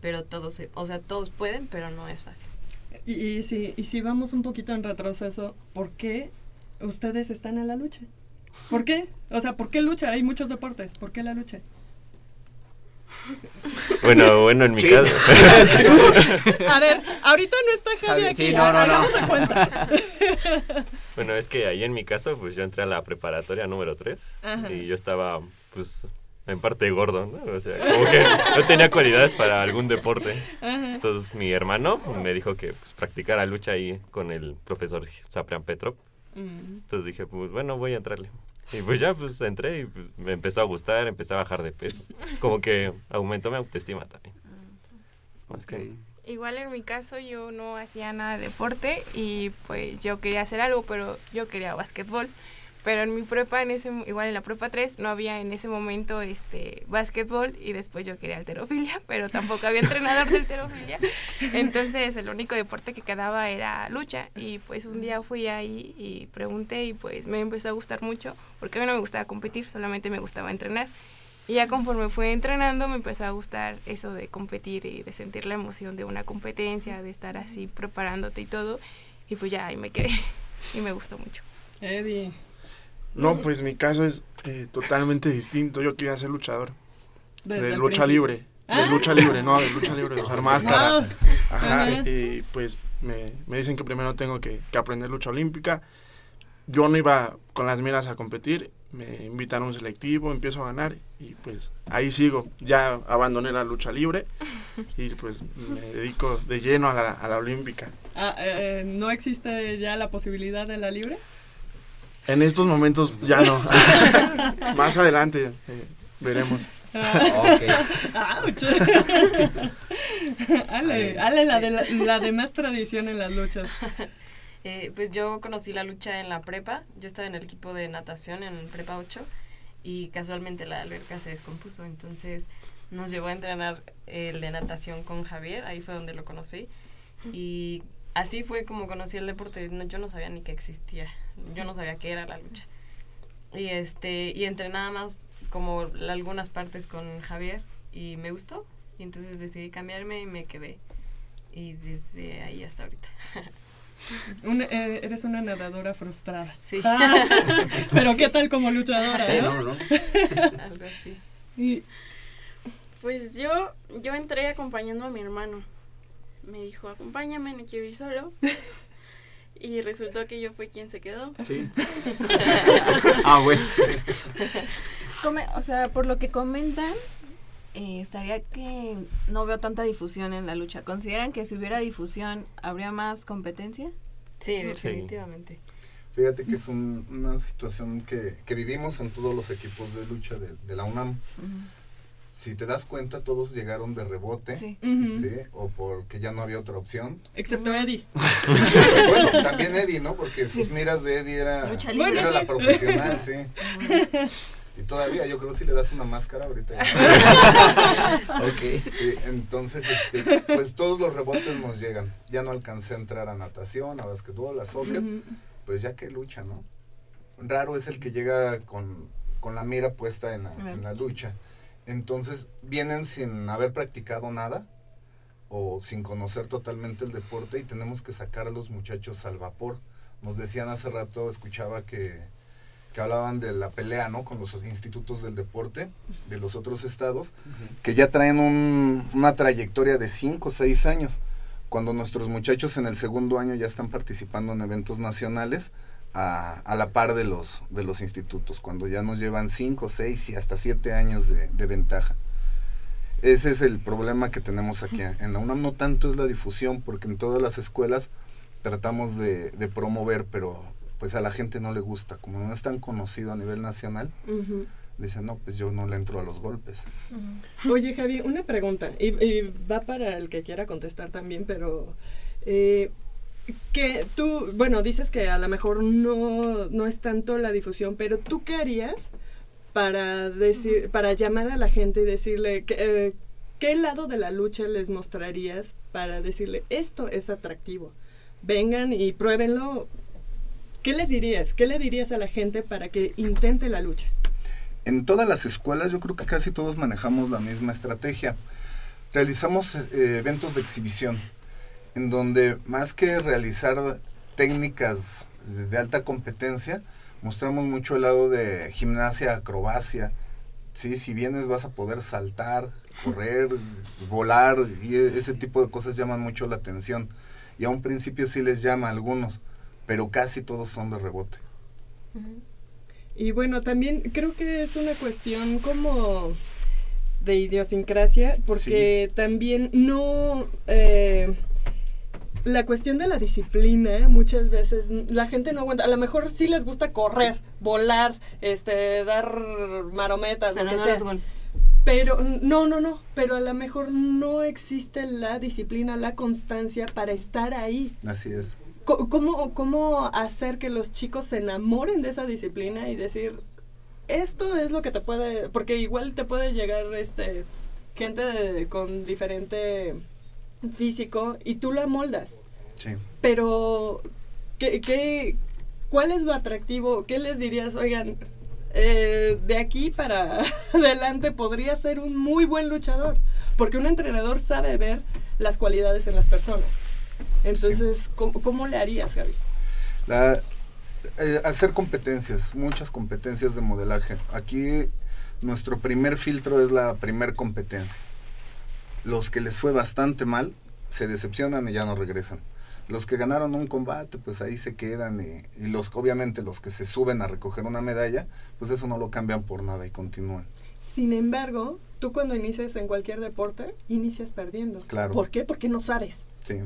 pero todos se- o sea, todos pueden, pero no es fácil.
Y, y si, y si vamos un poquito en retroceso, ¿por qué ustedes están en la lucha? ¿Por qué? O sea, ¿por qué lucha? Hay muchos deportes, ¿por qué la lucha?
Bueno, bueno, en mi
Sí.
caso.
A ver, ahorita no está Javi aquí.
sí, no, no, no.
hagamos de cuenta.
Bueno, es que ahí en mi caso, pues yo entré a la preparatoria número 3
Ajá.
y yo estaba, pues, en parte gordo, ¿no? O sea, como que no tenía cualidades para algún deporte. Entonces mi hermano me dijo que pues, practicara lucha ahí con el profesor Saprian Petrov.
Mm.
Entonces dije, pues bueno, voy a entrarle. Y pues ya, pues entré y pues, me empezó a gustar, empecé a bajar de peso. Como que aumentó mi autoestima también. Más que...
Igual en mi caso yo no hacía nada de deporte y pues yo quería hacer algo, pero yo quería básquetbol. Pero en mi prepa, en ese, igual en la prepa 3, no había en ese momento este básquetbol y después yo quería alterofilia, pero tampoco había entrenador de alterofilia. Entonces el único deporte que quedaba era lucha y pues un día fui ahí y pregunté y pues me empezó a gustar mucho porque a mí no me gustaba competir, solamente me gustaba entrenar. Y ya conforme fui entrenando me empezó a gustar eso de competir y de sentir la emoción de una competencia, de estar así preparándote y todo. Y pues ya ahí me quedé y me gustó mucho.
Eddie.
No, pues mi caso es eh, totalmente distinto. Yo quería ser luchador.
Desde
de lucha libre. De
Ah.
lucha libre, no, de lucha libre, de usar máscara.
Ah.
Ajá.
Ajá.
Y pues me, me dicen que primero tengo que, que aprender lucha olímpica. Yo no iba con las miras a competir. Me invitan a un selectivo, empiezo a ganar y pues ahí sigo. Ya abandoné la lucha libre y pues me dedico de lleno a la, a la olímpica.
Ah, eh, ¿No existe ya la posibilidad de la libre?
En estos momentos ya no. Más adelante eh, veremos.
Ouch. Ale, Ale la, de la, la de más tradición en las luchas.
Eh, pues yo conocí la lucha en la prepa, yo estaba en el equipo de natación en prepa 8 y casualmente la alberca se descompuso, entonces nos llevó a entrenar el de natación con Javier, ahí fue donde lo conocí y así fue como conocí el deporte, no, yo no sabía ni que existía, yo no sabía qué era la lucha. Y este y entré nada más como la- algunas partes con Javier y me gustó y entonces decidí cambiarme y me quedé y desde ahí hasta ahorita.
Eh, eres una nadadora frustrada.
Sí.
Ah, pero ¿qué tal como luchadora?
Eh,
¿no?
no, no. Algo así.
Y,
Pues yo, yo entré acompañando a mi hermano. Me dijo, acompáñame, no quiero ir solo. Y resultó que yo fui quien se quedó.
Sí. Ah, bueno.
Come- o sea, por lo que comentan, eh, estaría que no veo tanta difusión en la lucha. ¿Consideran que si hubiera difusión habría más competencia?
Sí, definitivamente.
Fíjate que es un- una situación que, que vivimos en todos los equipos de lucha de, de la UNAM. Si te das cuenta, todos llegaron de rebote,
Sí.
o porque ya no había otra opción.
Excepto Eddie.
bueno, también Eddie, ¿no? Porque sus
Sí.
miras de Eddie era,
libre.
era
Bueno,
la
sí.
profesional, sí. Y todavía, yo creo que si le das una máscara ahorita.
Ok.
Sí, entonces, este, pues todos los rebotes nos llegan. Ya no alcancé a entrar a natación, a básquetbol, a soccer,
Ujú.
pues ya que lucha, ¿no? Raro es el que llega con, con la mira puesta en la, en la lucha. Entonces, vienen sin haber practicado nada o sin conocer totalmente el deporte y tenemos que sacar a los muchachos al vapor. Nos decían hace rato, escuchaba que, que hablaban de la pelea, ¿no? Con los institutos del deporte de los otros estados, que ya traen un- una trayectoria de 5 o 6 años. Cuando nuestros muchachos en el segundo año ya están participando en eventos nacionales a, a la par de los, de los institutos, cuando ya nos llevan 5, 6 y hasta 7 años de, de ventaja. Ese es el problema que tenemos aquí en la UNAM. No tanto es la difusión, porque en todas las escuelas tratamos de, de promover, pero pues a la gente no le gusta. Como no es tan conocido a nivel nacional,
Ujú.
dicen, no, pues yo no le entro a los golpes.
Oye, Javi, una pregunta. Y, y va para el que quiera contestar también, pero. eh, que tú, bueno, dices que a lo mejor no, no es tanto la difusión, pero ¿tú qué harías para, decir, para llamar a la gente y decirle que, eh, qué lado de la lucha les mostrarías para decirle esto es atractivo? Vengan y pruébenlo. ¿Qué les dirías? ¿Qué le dirías a la gente para que intente la lucha?
En todas las escuelas yo creo que casi todos manejamos la misma estrategia. Realizamos eh, eventos de exhibición, en donde más que realizar técnicas de, alta competencia, mostramos mucho el lado de gimnasia, acrobacia. ¿sí? Si vienes vas a poder saltar, correr, volar, y e- ese tipo de cosas llaman mucho la atención. Y a un principio sí les llama a algunos, pero casi todos son de rebote.
Y bueno, también creo que es una cuestión como de idiosincrasia, porque también no... eh, la cuestión de la disciplina, muchas veces la gente no aguanta. A lo mejor sí les gusta correr, volar, este, dar marometas,
Pero
lo que
no
sea.
los golpes.
Pero no, no, no. Pero a lo mejor no existe la disciplina, la constancia para estar ahí.
Así es.
¿Cómo, ¿Cómo hacer que los chicos se enamoren de esa disciplina y decir, esto es lo que te puede, porque igual te puede llegar este gente de- con diferente físico y tú la moldas,
Sí.
pero ¿qué, qué, ¿cuál es lo atractivo? ¿Qué les dirías? Oigan, eh, de aquí para adelante podría ser un muy buen luchador, porque un entrenador sabe ver las cualidades en las personas. Entonces, ¿cómo, cómo le harías, Gaby?
La- eh, hacer competencias, muchas competencias de modelaje. Aquí nuestro primer filtro es la primer competencia. Los que les fue bastante mal se decepcionan y ya no regresan. Los que ganaron un combate, pues ahí se quedan y, y los obviamente los que se suben a recoger una medalla, pues eso no lo cambian por nada y continúan.
Sin embargo, tú cuando inicias en cualquier deporte, inicias perdiendo.
Claro.
¿Por qué? Porque no sabes.
Sí.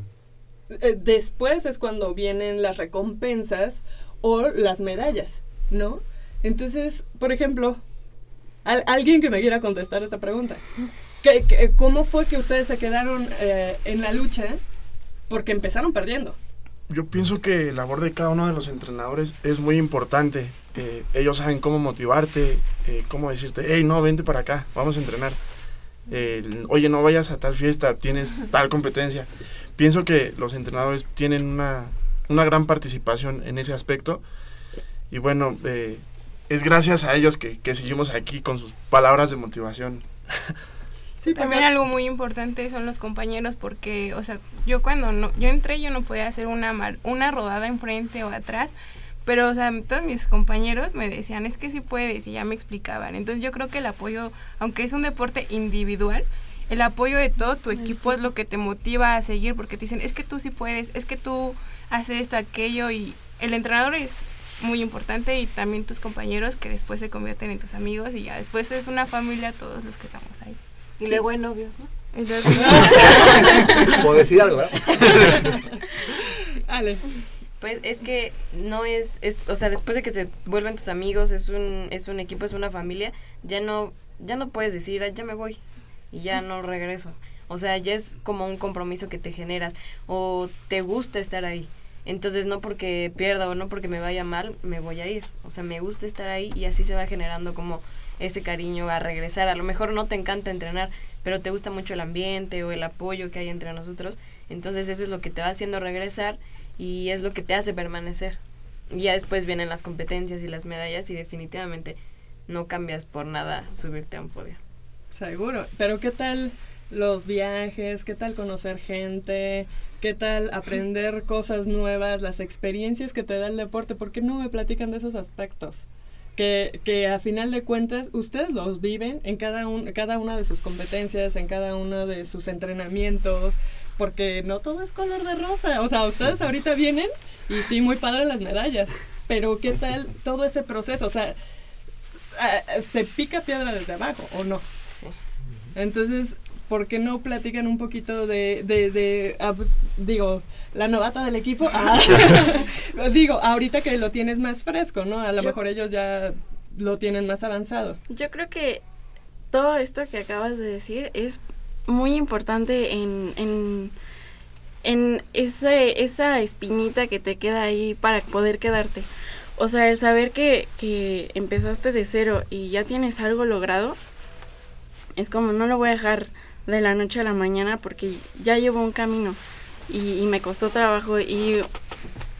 Eh, después es cuando vienen las recompensas o las medallas, ¿no? Entonces, por ejemplo, al- alguien que me quiera contestar esta pregunta. ¿Qué- qué- cómo fue que ustedes se quedaron eh, en la lucha? Porque empezaron perdiendo.
Yo pienso que la labor de cada uno de los entrenadores es muy importante. Eh, ellos saben cómo motivarte, eh, cómo decirte, hey, no, vente para acá, vamos a entrenar. Eh, Oye, no vayas a tal fiesta, tienes tal competencia. Pienso que los entrenadores tienen una, una gran participación en ese aspecto. Y bueno, eh, es gracias a ellos que, que seguimos aquí con sus palabras de motivación.
También algo muy importante son los compañeros porque, o sea, yo cuando no, yo entré yo no podía hacer una mar- una rodada enfrente o atrás, pero o sea, todos mis compañeros me decían, "Es que sí puedes" y ya me explicaban. Entonces, yo creo que el apoyo, aunque es un deporte individual, el apoyo de todo tu equipo es lo que te motiva a seguir porque te dicen, "Es que tú sí puedes, es que tú haces esto aquello" y el entrenador es muy importante y también tus compañeros que después se convierten en tus amigos y ya después es una familia todos los que estamos ahí.
Y luego hay novios, ¿no?
Puedo decir algo, ¿verdad?
Ale.
Pues es que no es, es, o sea, después de que se vuelven tus amigos, es un, es un equipo, es una familia, ya no, ya no puedes decir, "Ay, ya me voy y ya no regreso. O sea, ya es como un compromiso que te generas o te gusta estar ahí. Entonces no porque pierda o no porque me vaya mal, me voy a ir. O sea, me gusta estar ahí y así se va generando como ese cariño a regresar. A lo mejor no te encanta entrenar, pero te gusta mucho el ambiente o el apoyo que hay entre nosotros. Entonces eso es lo que te va haciendo regresar y es lo que te hace permanecer. Y ya después vienen las competencias y las medallas y definitivamente no cambias por nada subirte a un podio.
Seguro. Pero ¿qué tal los viajes? ¿Qué tal conocer gente? ¿Qué tal aprender cosas nuevas? Las experiencias que te da el deporte. ¿Por qué no me platican de esos aspectos? Que, que a final de cuentas ustedes los viven en cada, un, cada una de sus competencias, en cada uno de sus entrenamientos, porque no todo es color de rosa. O sea, ustedes ahorita vienen y sí, muy padre las medallas, pero ¿qué tal todo ese proceso? O sea, ah, se pica piedra desde abajo, ¿o no?
Sí.
Entonces, ¿por qué no platican un poquito de, de, de ah, pues, digo, la novata del equipo? Ah, digo, ahorita que lo tienes más fresco, ¿no? A lo
Yo-
mejor ellos ya lo tienen más avanzado.
Yo creo que todo esto que acabas de decir es muy importante en, en, en ese, esa espinita que te queda ahí para poder quedarte. O sea, el saber que, que empezaste de cero y ya tienes algo logrado, es como no lo voy a dejar de la noche a la mañana porque ya llevo un camino y, me costó trabajo y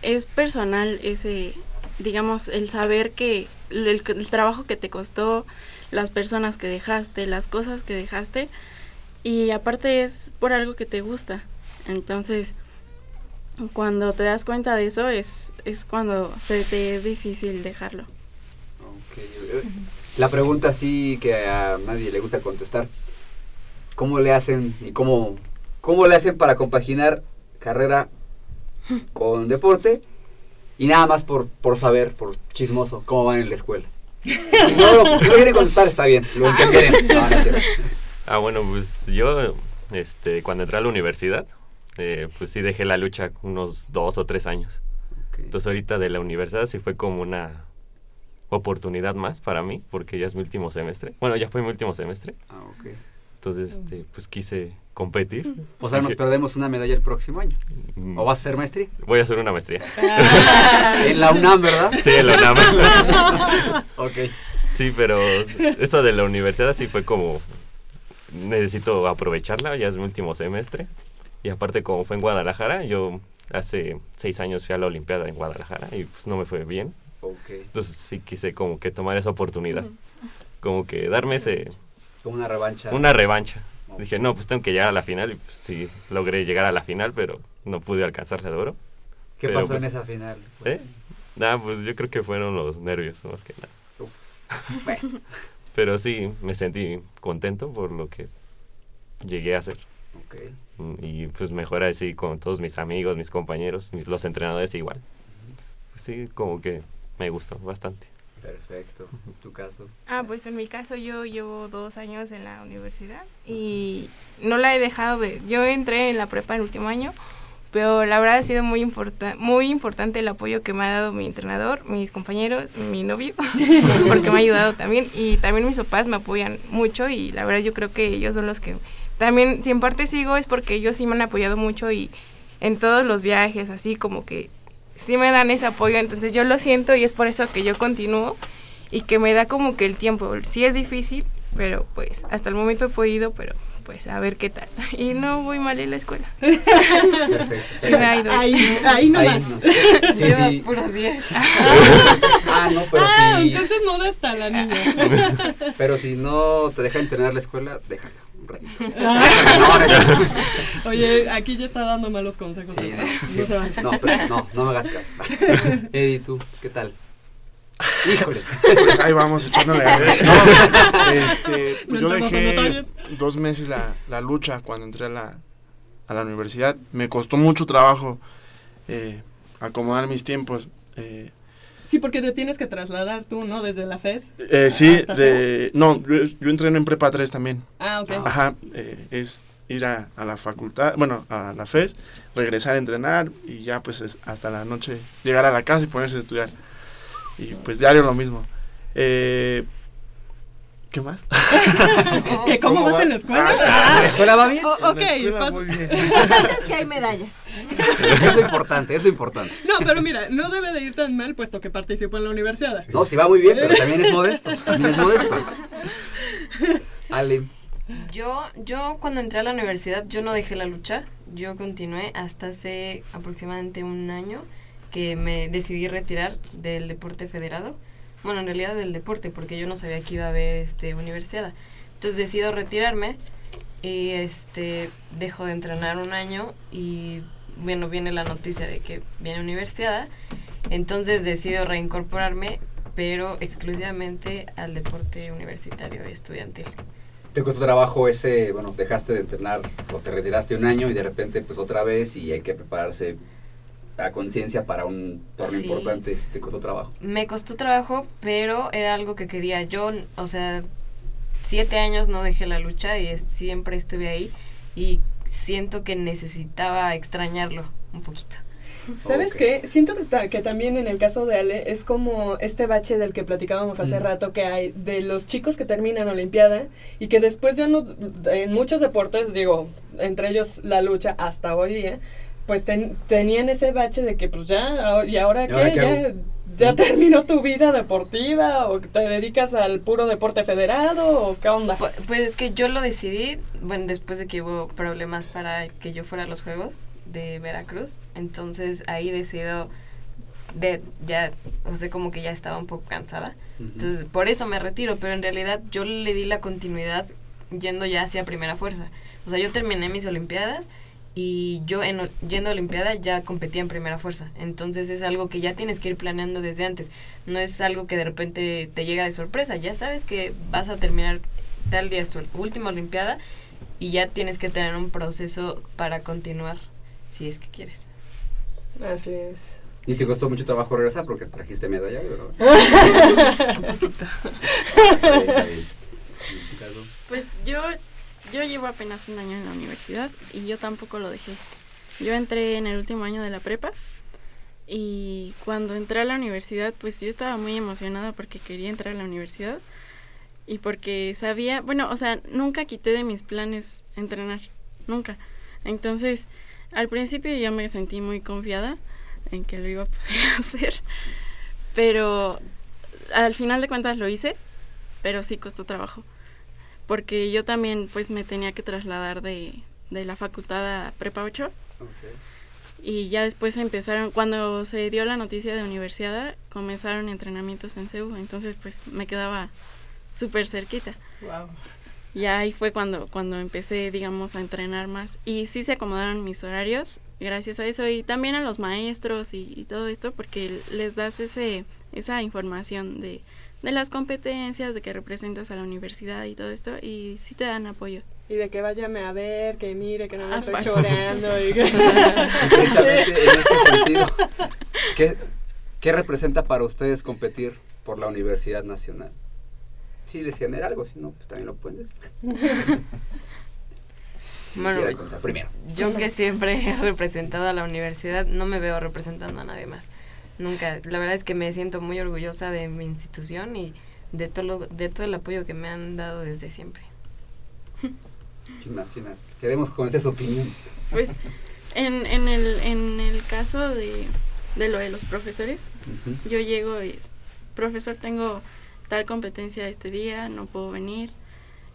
es personal ese, digamos, el saber que el, trabajo que te costó, las personas que dejaste, las cosas que dejaste y aparte es por algo que te gusta. Entonces, cuando te das cuenta de eso es, es cuando se te es difícil dejarlo.
La pregunta sí que a nadie le gusta contestar. ¿Cómo le hacen y cómo, cómo le hacen para compaginar carrera con deporte? Y nada más por, por saber, por chismoso, cómo van en la escuela. Si no lo, si no quieren contestar, está bien. Lo entendieron. No, no cierto.
Ah, bueno, pues yo, este, cuando entré a la universidad, eh, pues sí dejé la lucha unos dos o tres años. Entonces ahorita de la universidad sí fue como una oportunidad más para mí, porque ya es mi último semestre. Bueno, ya fue mi último semestre.
Ah, ok.
Entonces, este, pues quise competir.
O sea, nos perdemos una medalla el próximo año. ¿O vas a hacer maestría?
Voy a hacer una maestría.
En la UNAM, ¿verdad?
Sí, en la UNAM.
ok.
Sí, pero esto de la universidad sí fue como necesito aprovecharla, ya es mi último semestre. Y aparte como fue en Guadalajara, yo hace seis años fui a la Olimpiada en Guadalajara y pues no me fue bien.
Ok.
Entonces sí quise como que tomar esa oportunidad. Como que darme ese...
Como una revancha.
Una revancha. Dije, no, pues tengo que llegar a la final y pues sí, logré llegar a la final, pero no pude alcanzar la de oro.
¿Qué
Pero,
pasó en
pues,
esa final?
¿Eh? Nada, pues yo creo que fueron los nervios más que nada.
Bueno.
Pero sí, me sentí contento por lo que llegué a hacer. Mm, Y pues mejor así con todos mis amigos, mis compañeros, mis- los entrenadores igual. Pues sí, como que me gustó bastante.
Perfecto. ¿Tu caso?
Ah, pues en mi caso yo llevo dos años en la universidad y no la he dejado de... Yo entré en la prepa el último año, pero la verdad ha sido muy, importa muy importante el apoyo que me ha dado mi entrenador, mis compañeros, mi novio, porque me ha ayudado también y también mis papás me apoyan mucho y la verdad yo creo que ellos son los que... También si en parte sigo es porque ellos sí me han apoyado mucho y en todos los viajes así como que sí me dan ese apoyo, entonces yo lo siento y es por eso que yo continúo y que me da como que el tiempo. Sí es difícil, pero pues hasta el momento he podido, pero pues a ver qué tal. Y no voy mal en la escuela.
Perfecto.
Sí me ha ido.
Ahí- ahí nomás.
no. Sí,
Llevas
sí.
pura 10.
Ah, no, pero
Ah,
sí.
entonces no da hasta la niña.
Pero si no te deja entrenar la escuela, déjala un ratito.
Ah. Oye, aquí ya está dando malos consejos.
Sí, no, sí.
No se vale.
No, pero no, no me hagas caso. Eddie, ¿tú qué tal? Híjole.
Pues ahí vamos echándole ganas. No, este, pues yo dejé dos meses la, la lucha cuando entré a la, a la universidad. Me costó mucho trabajo eh, acomodar mis tiempos. eh,
Sí, porque te tienes que trasladar tú, ¿no? Desde la FES.
eh, sí, de, no, yo, yo entreno en Prepa 3 también.
Ah, ok.
Ajá, eh, es ir a, a la facultad, bueno, a la FES, regresar a entrenar y ya pues es- hasta la noche llegar a la casa y ponerse a estudiar. Y pues diario lo mismo. Eh, ¿Qué más?
¿Que cómo vas en la escuela?
Ah,
¿La escuela va bien?
En la
ok,
escuela muy bien.
es que hay medallas.
Es lo importante, es lo importante.
No, pero mira, no debe de ir tan mal puesto que participo en la universidad.
No, sí va muy bien, pero también es modesto. También es modesto. Ale.
Yo, yo cuando entré a la universidad, yo no dejé la lucha, yo continué hasta hace aproximadamente un año que me decidí retirar del deporte federado. Bueno, en realidad del deporte, porque yo no sabía que iba a haber este, universidad. Entonces decido retirarme y este dejo de entrenar un año y bueno, viene la noticia de que viene universidad. Entonces decido reincorporarme, pero exclusivamente al deporte universitario y estudiantil.
¿Te costó trabajo ese, bueno, dejaste de entrenar o te retiraste un año y de repente pues otra vez y hay que prepararse a conciencia para un torneo
Sí.
importante? ¿Te costó trabajo?
Me costó trabajo, pero era algo que quería. Yo, o sea, siete años no dejé la lucha y es- siempre estuve ahí y siento que necesitaba extrañarlo un poquito.
¿Sabes qué? Siento que ta- que también en el caso de Ale es como este bache del que platicábamos hace
Mm.
rato que hay de los chicos que terminan Olimpiada y que después ya no, en muchos deportes, digo, entre ellos la lucha hasta hoy día, pues ten- tenían ese bache de que pues ya, ahora- ¿y ahora
¿Y
qué?
ahora qué
ya, ya terminó tu vida deportiva o te dedicas al puro deporte federado o qué onda?
Pu- Pues es que yo lo decidí, bueno, después de que hubo problemas para que yo fuera a los Juegos de Veracruz, entonces ahí decido de ya, o sea, como que ya estaba un poco cansada. Entonces, por eso me retiro, pero en realidad yo le di la continuidad yendo ya hacia primera fuerza. O sea, yo terminé mis Olimpiadas y yo en, yendo a Olimpiada ya competía en primera fuerza. Entonces es algo que ya tienes que ir planeando desde antes. No es algo que de repente te llega de sorpresa. Ya sabes que vas a terminar tal día es tu última Olimpiada y ya tienes que tener un proceso para continuar si es que quieres.
Así es.
¿Y te costó mucho trabajo regresar porque trajiste medalla? ¿verdad?
Un poquito.
Pues yo, yo llevo apenas un año en la universidad y yo tampoco lo dejé. Yo entré en el último año de la prepa y cuando entré a la universidad pues yo estaba muy emocionada porque quería entrar a la universidad y porque sabía, bueno, o sea, nunca quité de mis planes entrenar, nunca. Entonces, al principio yo me sentí muy confiada en que lo iba a poder hacer, pero al final de cuentas lo hice, pero sí costó trabajo porque yo también pues me tenía que trasladar de, de la facultad a Prepa 8 y ya después empezaron, cuando se dio la noticia de universidad, comenzaron entrenamientos en CEU, entonces pues me quedaba súper cerquita.
Wow.
Y ahí fue cuando, cuando empecé, digamos, a entrenar más. Y sí se acomodaron mis horarios gracias a eso. Y también a los maestros y, y todo esto, porque les das ese, esa información de, de las competencias, de que representas a la universidad y todo esto. Y sí te dan apoyo.
Y de que váyame a ver, que mire, que no me
Ah,
estoy choreando. Y que...
Precisamente en ese sentido, ¿qué, ¿qué representa para ustedes competir por la Universidad Nacional? Sí, les genera algo, si no, pues también lo pueden decir.
Bueno,
primero.
yo que siempre he representado a la universidad, no me veo representando a nadie más. Nunca. La verdad es que me siento muy orgullosa de mi institución y de todo, lo- de todo el apoyo que me han dado desde siempre.
¿Quién más? ¿Quién más? Queremos conocer su opinión.
Pues en, en, el, en el caso de, de lo de los profesores, yo llego y, profesor, tengo tal competencia este día, no puedo venir.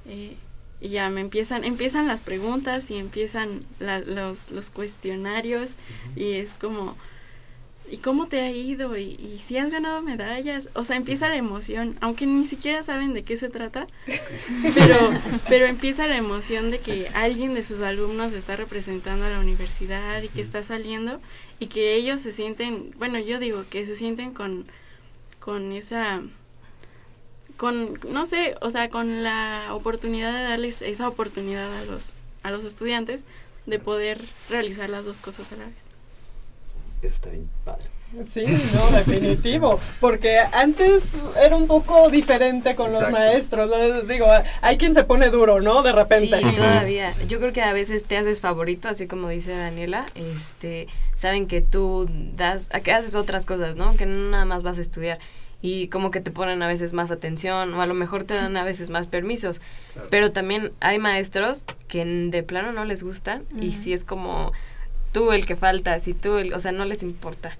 eh, y ya me empiezan, empiezan las preguntas y empiezan la- los, los cuestionarios y es como, ¿y cómo te ha ido? ¿Y, y si has ganado medallas? O sea, empieza la emoción, aunque ni siquiera saben de qué se trata, pero, pero empieza la emoción de que alguien de sus alumnos está representando a la universidad y que está saliendo y que ellos se sienten, bueno, yo digo que se sienten con, con esa con no sé, o sea, con la oportunidad de darles esa oportunidad a los a los estudiantes de poder realizar las dos cosas a la vez.
Eso está bien padre.
Sí, no, definitivo. Porque antes era un poco diferente con los maestros. ¿no? Digo, hay quien se pone duro, ¿no? De repente.
Sí, todavía. Yo creo que a veces te haces favorito, así como dice Daniela. Este, saben que tú das, a que haces otras cosas, ¿no? Que no nada más vas a estudiar. Y como que te ponen a veces más atención o a lo mejor te dan a veces más permisos. Pero también hay maestros que de plano no les gustan y si es como tú el que faltas y tú el, o sea, no les importa.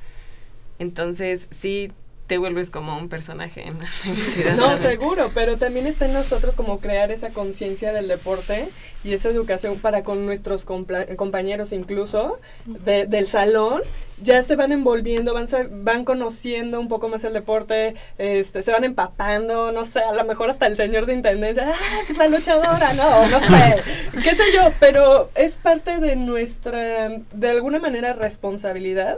Entonces, sí te vuelves como un personaje en la universidad.
No, seguro, pero también está en nosotros como crear esa conciencia del deporte y esa educación para con nuestros compañeros incluso de- del salón. Ya se van envolviendo, van, van conociendo un poco más el deporte, este, se van empapando, no sé, a lo mejor hasta el señor de intendencia, ¡ah, que es la luchadora! No, no sé, qué sé yo, pero es parte de nuestra, de alguna manera, responsabilidad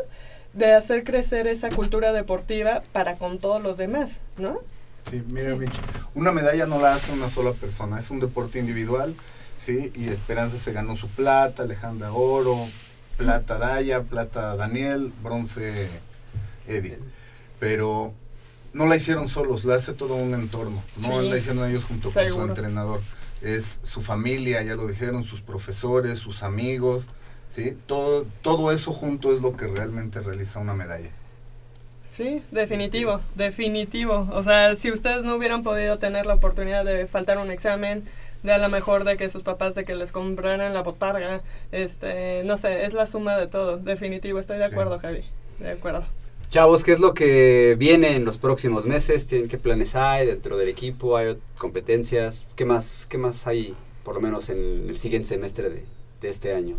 de hacer crecer esa cultura deportiva para con todos los demás, ¿no?
Sí, mira, Mitch, una medalla no la hace una sola persona, es un deporte individual, ¿sí? Y Esperanza se ganó su plata, Alejandra oro, plata Daya, plata Daniel, bronce Eddie. Pero no la hicieron solos, la hace todo un entorno, no
Sí.
la hicieron ellos junto con su entrenador. Es su familia, ya lo dijeron, sus profesores, sus amigos, ¿sí? Todo, todo eso junto es lo que realmente realiza una medalla.
Sí, definitivo, definitivo. O sea, si ustedes no hubieran podido tener la oportunidad de faltar un examen, de a lo mejor de que sus papás de que les compraran la botarga, este, no sé, es la suma de todo, definitivo. Estoy de acuerdo, Javi, de acuerdo.
Chavos, ¿qué es lo que viene en los próximos meses? ¿Tienen qué planes hay dentro del equipo? ¿Hay competencias? ¿Qué más, qué más hay, por lo menos en el siguiente semestre de, de este año?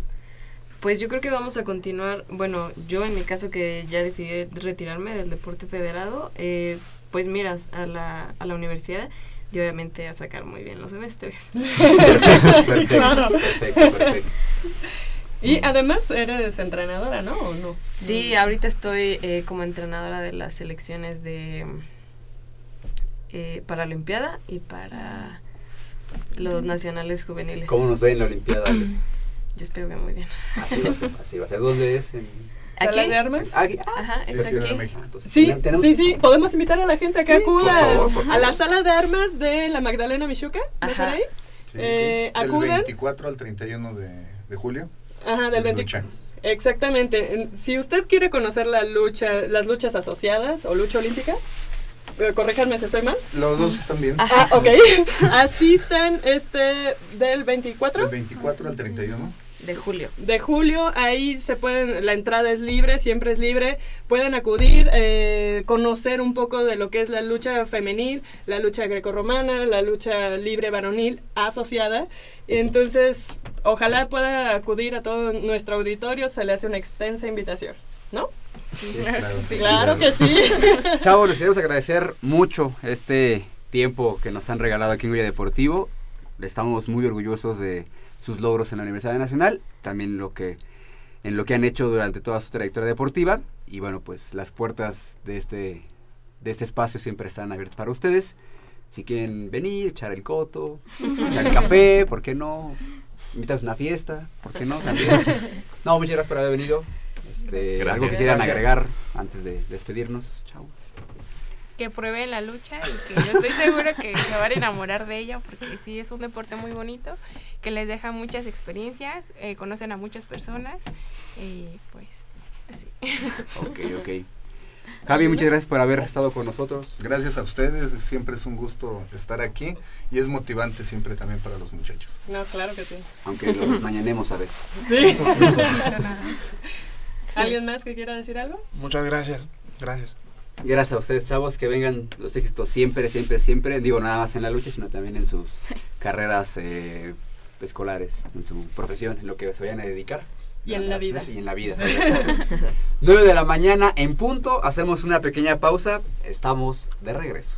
Pues yo creo que vamos a continuar, bueno, yo en mi caso que ya decidí retirarme del deporte federado, eh, pues miras a la, a la universidad y obviamente a sacar muy bien los semestres.
sí, claro.
Perfecto, perfecto.
Y además eres entrenadora, ¿no? ¿O no?
Sí, ahorita estoy eh, como entrenadora de las selecciones de eh, para Olimpiada y para los nacionales juveniles.
¿Cómo nos ve en la Olimpiada?
Yo espero que muy bien.
Así va a ser, así va a ser. ¿Dónde es? En-
¿Salas
¿Aquí?
de armas?
Aquí.
Ajá,
Sí,
es
Ciudad de
aquí.
México.
Entonces,
Sí, sí, sí, podemos invitar a la gente a que acuda
por favor, por
a la
favor.
sala de armas de la Magdalena Michuca, ¿va a ser
Ajá.
ahí?
Sí,
Eh,
del
acudan.
24 al 31 de, de julio.
Ajá, del
es
20
lucha.
Exactamente. En- Si usted quiere conocer la lucha, las luchas asociadas o lucha olímpica, eh, corríjanme si estoy mal.
Los dos están bien.
Ah, ok. Asistan este del 24
Del 24 al 31.
De julio.
de julio. Ahí se pueden, la entrada es libre, siempre es libre. Pueden acudir, eh, conocer un poco de lo que es la lucha femenil, la lucha grecorromana, la lucha libre varonil asociada. Entonces, ojalá pueda acudir a todo nuestro auditorio. Se le hace una extensa invitación, ¿no?
claro.
Sí, claro que sí.
Chavos, les queremos agradecer mucho este tiempo que nos han regalado aquí en Goya Deportivo. Estamos muy orgullosos de sus logros en la Universidad Nacional, también lo que en lo que han hecho durante toda su trayectoria deportiva y bueno, pues las puertas de este de este espacio siempre están abiertas para ustedes. Si quieren venir, echar el coto, echar el café, ¿por qué no? Invitarnos a una fiesta, ¿por qué no? También. No, muchas gracias por haber venido. Este,
Gracias.
algo que quieran agregar antes de despedirnos, chavos.
Que prueben la lucha y que yo estoy seguro que se van a enamorar de ella porque sí es un deporte muy bonito que les deja muchas experiencias, eh, conocen a muchas personas y pues así.
Ok, ok. Javi, muchas gracias por haber estado con nosotros.
Gracias a ustedes, siempre es un gusto estar aquí y es motivante siempre también para los muchachos.
No, claro que sí.
Aunque los mañanemos a veces.
Sí. ¿Alguien más que quiera decir algo?
Muchas gracias. Gracias.
Gracias a ustedes, chavos, que vengan los éxitos siempre, siempre, siempre. Digo, nada más en la lucha, sino también en sus carreras eh, escolares, en su profesión, en lo que se vayan a dedicar.
Y en la vida.
Y en la vida. sobre todo. 9 de la mañana en punto, hacemos una pequeña pausa, estamos de regreso.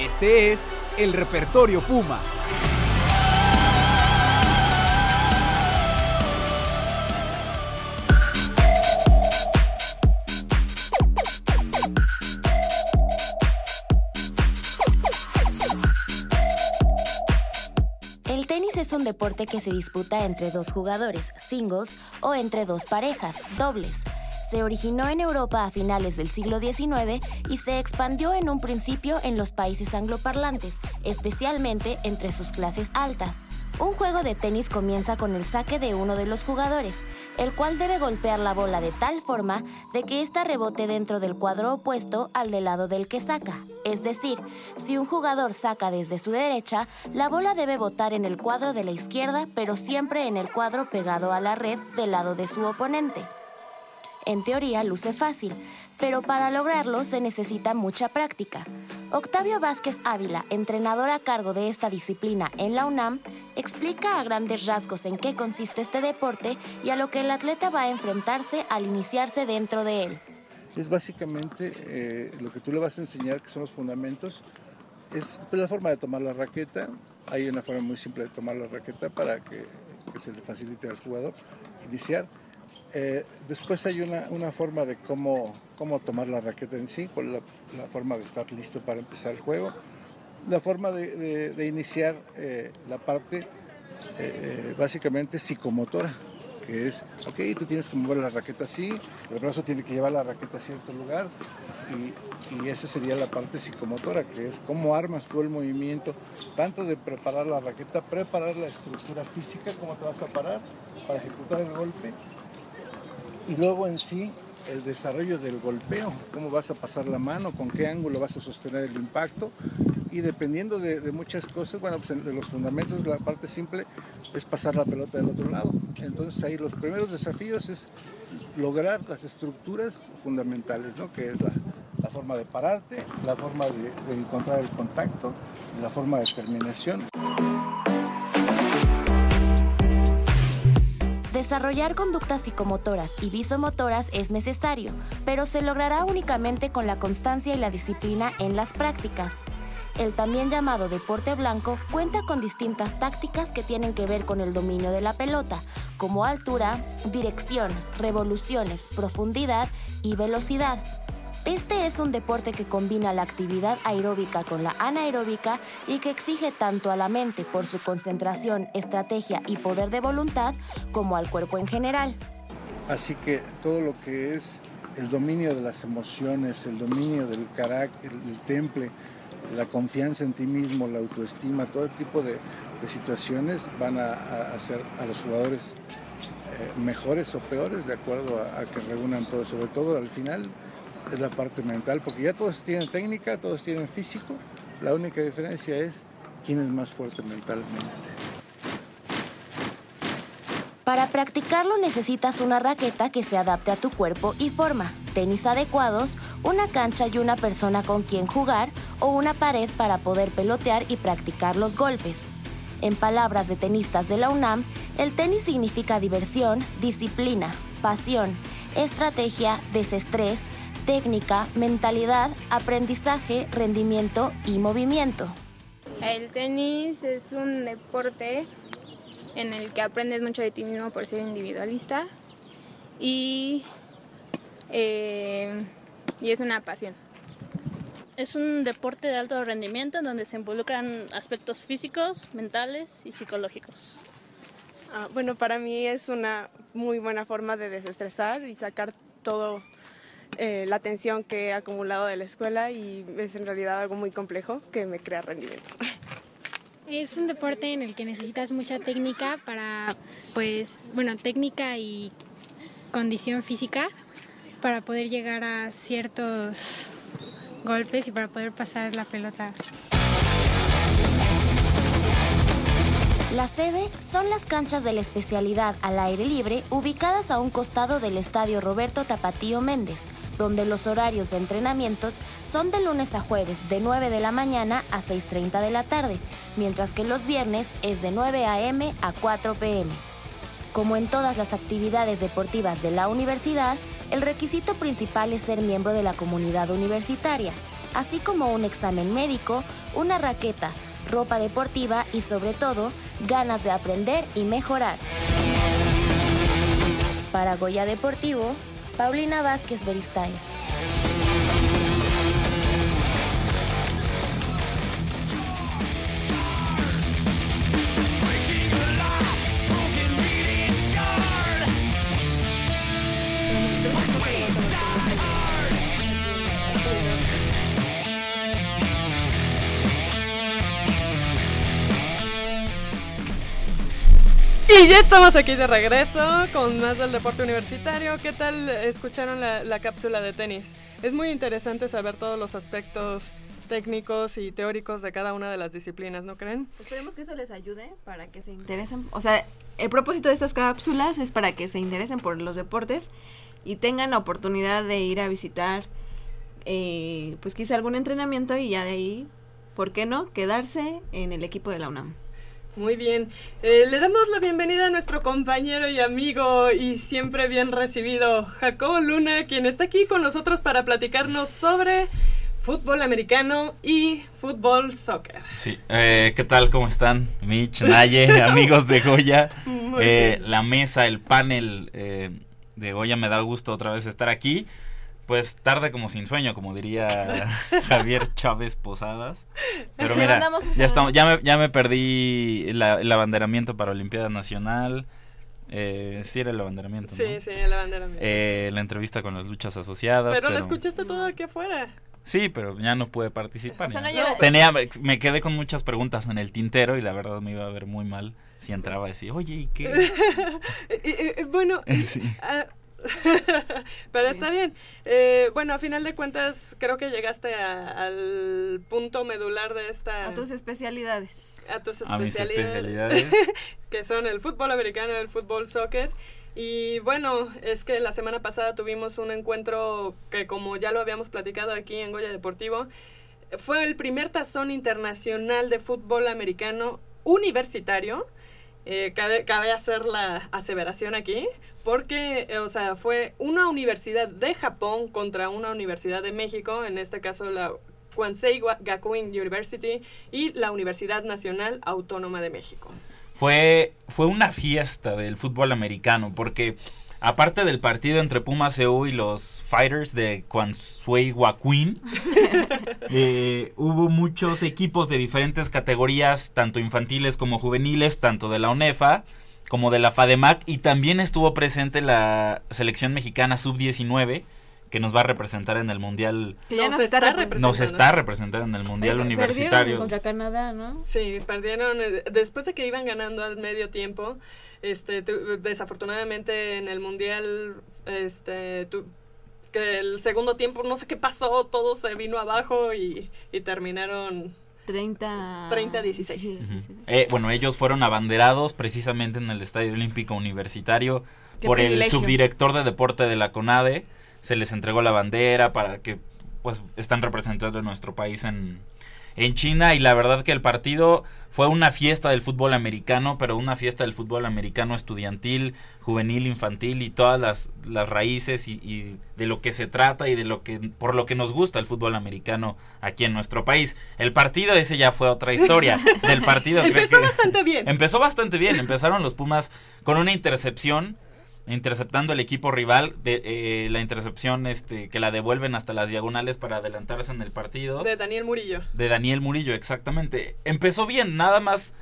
Este es el repertorio Puma.
El tenis es un deporte que se disputa entre dos jugadores, singles, o entre dos parejas, dobles. Se originó en Europa a finales del siglo XIX y se expandió en un principio en los países angloparlantes, especialmente entre sus clases altas. Un juego de tenis comienza con el saque de uno de los jugadores, el cual debe golpear la bola de tal forma de que ésta rebote dentro del cuadro opuesto al del lado del que saca. Es decir, si un jugador saca desde su derecha, la bola debe botar en el cuadro de la izquierda, pero siempre en el cuadro pegado a la red del lado de su oponente. En teoría luce fácil, pero para lograrlo se necesita mucha práctica. Octavio Vázquez Ávila, entrenador a cargo de esta disciplina en la UNAM, explica a grandes rasgos en qué consiste este deporte y a lo que el atleta va a enfrentarse al iniciarse dentro de él.
Es básicamente eh, lo que tú le vas a enseñar, que son los fundamentos, es pues, la forma de tomar la raqueta. Hay una forma muy simple de tomar la raqueta para que, que se le facilite al jugador iniciar. Eh, después hay una, una, forma de cómo, cómo tomar la raqueta en sí, cuál la, la, forma de estar listo para empezar el juego, la forma de, de, de iniciar eh, la parte eh, básicamente psicomotora, que es, ok, tú tienes que mover la raqueta así, el brazo tiene que llevar la raqueta a cierto lugar, y, y esa sería la parte psicomotora, que es cómo armas tú el movimiento, tanto de preparar la raqueta, preparar la estructura física, cómo te vas a parar para ejecutar el golpe, y luego en sí el desarrollo del golpeo, cómo vas a pasar la mano, con qué ángulo vas a sostener el impacto y dependiendo de, muchas cosas, bueno, pues de los fundamentos, la parte simple es pasar la pelota del otro lado. Entonces ahí los primeros desafíos es lograr las estructuras fundamentales, ¿no? que es la, la forma de pararte, la forma de, de encontrar el contacto, la forma de terminación.
Desarrollar conductas psicomotoras y visomotoras es necesario, pero se logrará únicamente con la constancia y la disciplina en las prácticas. El también llamado deporte blanco cuenta con distintas tácticas que tienen que ver con el dominio de la pelota, como altura, dirección, revoluciones, profundidad y velocidad. Este es un deporte que combina la actividad aeróbica con la anaeróbica y que exige tanto a la mente por su concentración, estrategia y poder de voluntad como al cuerpo en general.
Así que todo lo que es el dominio de las emociones, el dominio del carácter, el temple, la confianza en ti mismo, la autoestima, todo tipo de, de situaciones van a, a, hacer a los jugadores eh, mejores o peores de acuerdo a, a que reúnan todo, sobre todo al final es la parte mental, porque ya todos tienen técnica, todos tienen físico, la única diferencia es quién es más fuerte mentalmente.
Para practicarlo necesitas una raqueta que se adapte a tu cuerpo y forma, tenis adecuados, una cancha y una persona con quien jugar o una pared para poder pelotear y practicar los golpes. En palabras de tenistas de la UNAM, el tenis significa diversión, disciplina, pasión, estrategia, desestrés, técnica, mentalidad, aprendizaje, rendimiento y movimiento.
El tenis es un deporte en el que aprendes mucho de ti mismo por ser individualista y, eh, y es una pasión.
Es un deporte de alto rendimiento en donde se involucran aspectos físicos, mentales y psicológicos.
Ah, bueno, para mí es una muy buena forma de desestresar y sacar todo eh, la tensión que he acumulado de la escuela y es en realidad algo muy complejo que me crea rendimiento.
Es un deporte en el que necesitas mucha técnica para, pues, bueno, técnica y condición física para poder llegar a ciertos golpes y para poder pasar la pelota.
La sede son las canchas de la especialidad al aire libre ubicadas a un costado del estadio Roberto Tapatío Méndez, donde los horarios de entrenamientos son de lunes a jueves de 9 de la mañana a 6.30 de la tarde, mientras que los viernes es de 9 a.m. a 4 p.m. Como en todas las actividades deportivas de la universidad, el requisito principal es ser miembro de la comunidad universitaria, así como un examen médico, una raqueta, ropa deportiva y sobre todo ganas de aprender y mejorar. Para Goya Deportivo, Paulina Vázquez Beristain.
Y ya estamos aquí de regreso con más del deporte universitario. ¿Qué tal escucharon la, la cápsula de tenis? Es muy interesante saber todos los aspectos técnicos y teóricos de cada una de las disciplinas, ¿no creen?
Esperemos que eso les ayude para que se interesen. O sea, el propósito de estas cápsulas es para que se interesen por los deportes y tengan la oportunidad de ir a visitar, eh, pues quizá algún entrenamiento y ya de ahí, ¿por qué no? Quedarse en el equipo de la UNAM.
Muy bien. Eh, le damos la bienvenida a nuestro compañero y amigo y siempre bien recibido, Jacobo Luna, quien está aquí con nosotros para platicarnos sobre fútbol americano y fútbol soccer.
Sí, eh, ¿qué tal? ¿Cómo están? Mitch, Naye, amigos de Goya. Eh, la mesa, el panel eh, de Goya, me da gusto otra vez estar aquí. Pues tarde como sin sueño, como diría Javier Chávez Posadas. Pero
Le
mira, ya, estamos, ya, me, ya me perdí la- el abanderamiento para Olimpiada Nacional. Eh, sí era el abanderamiento,
Sí,
¿no?
sí, la bandera. mía.
Eh, la entrevista con las luchas asociadas.
pero,
pero
lo escuchaste todo aquí afuera.
Sí, pero ya no pude participar.
O sea, no
Tenía, me quedé con muchas preguntas en el tintero y la verdad me iba a ver muy mal si entraba a decir, oye, ¿y qué?
Bueno, y-
Sí.
ah, pero está bien. Eh, bueno, a final de cuentas, creo que llegaste a- al punto medular de esta.
A tus especialidades.
a tus
A mis
especialidades,
especialidades.
que son el fútbol americano y el fútbol soccer. Y bueno, es que la semana pasada tuvimos un encuentro que como ya lo habíamos platicado aquí en Goya Deportivo, fue el primer tazón internacional de fútbol americano universitario. Eh, cabe, cabe hacer la aseveración aquí, porque, eh, o sea, fue una universidad de Japón contra una universidad de México, en este caso la Kwansei Wa- Gakuin University y la Universidad Nacional Autónoma de México.
Fue, fue una fiesta del fútbol americano porque aparte del partido entre Pumas CU y los Fighters de Kwansui Wakuin, eh, hubo muchos equipos de diferentes categorías, tanto infantiles como juveniles, tanto de la UNEFA como de la FADEMAC y también estuvo presente la selección mexicana sub-19 que nos va a representar en el Mundial.
Que ya nos está representando.
Nos está representando en el Mundial
Ay,
Universitario.
perdieron contra Canadá, ¿no?
Sí, perdieron eh, después de que iban ganando al medio tiempo. Este, tu- desafortunadamente en el mundial, este, tu- que el segundo tiempo no sé qué pasó, todo se vino abajo y, y terminaron
30
30-16.
Eh, bueno, ellos fueron abanderados precisamente en el Estadio Olímpico Universitario
Qué
por el subdirector de deporte de la CONADE. Se les entregó la bandera para que pues están representando a nuestro país en, en China y la verdad que el partido fue una fiesta del fútbol americano, pero una fiesta del fútbol americano estudiantil, juvenil, infantil y todas las, las raíces y, y de lo que se trata y de lo que por lo que nos gusta el fútbol americano aquí en nuestro país. El partido ese ya fue otra historia. Del partido creo
Empezó
que-
bastante bien.
Empezó bastante bien. Empezaron los Pumas con una intercepción interceptando el equipo rival, de, eh, la intercepción este, que la devuelven hasta las diagonales para adelantarse en el partido.
De Daniel Murillo.
De Daniel Murillo, exactamente. Empezó bien, nada más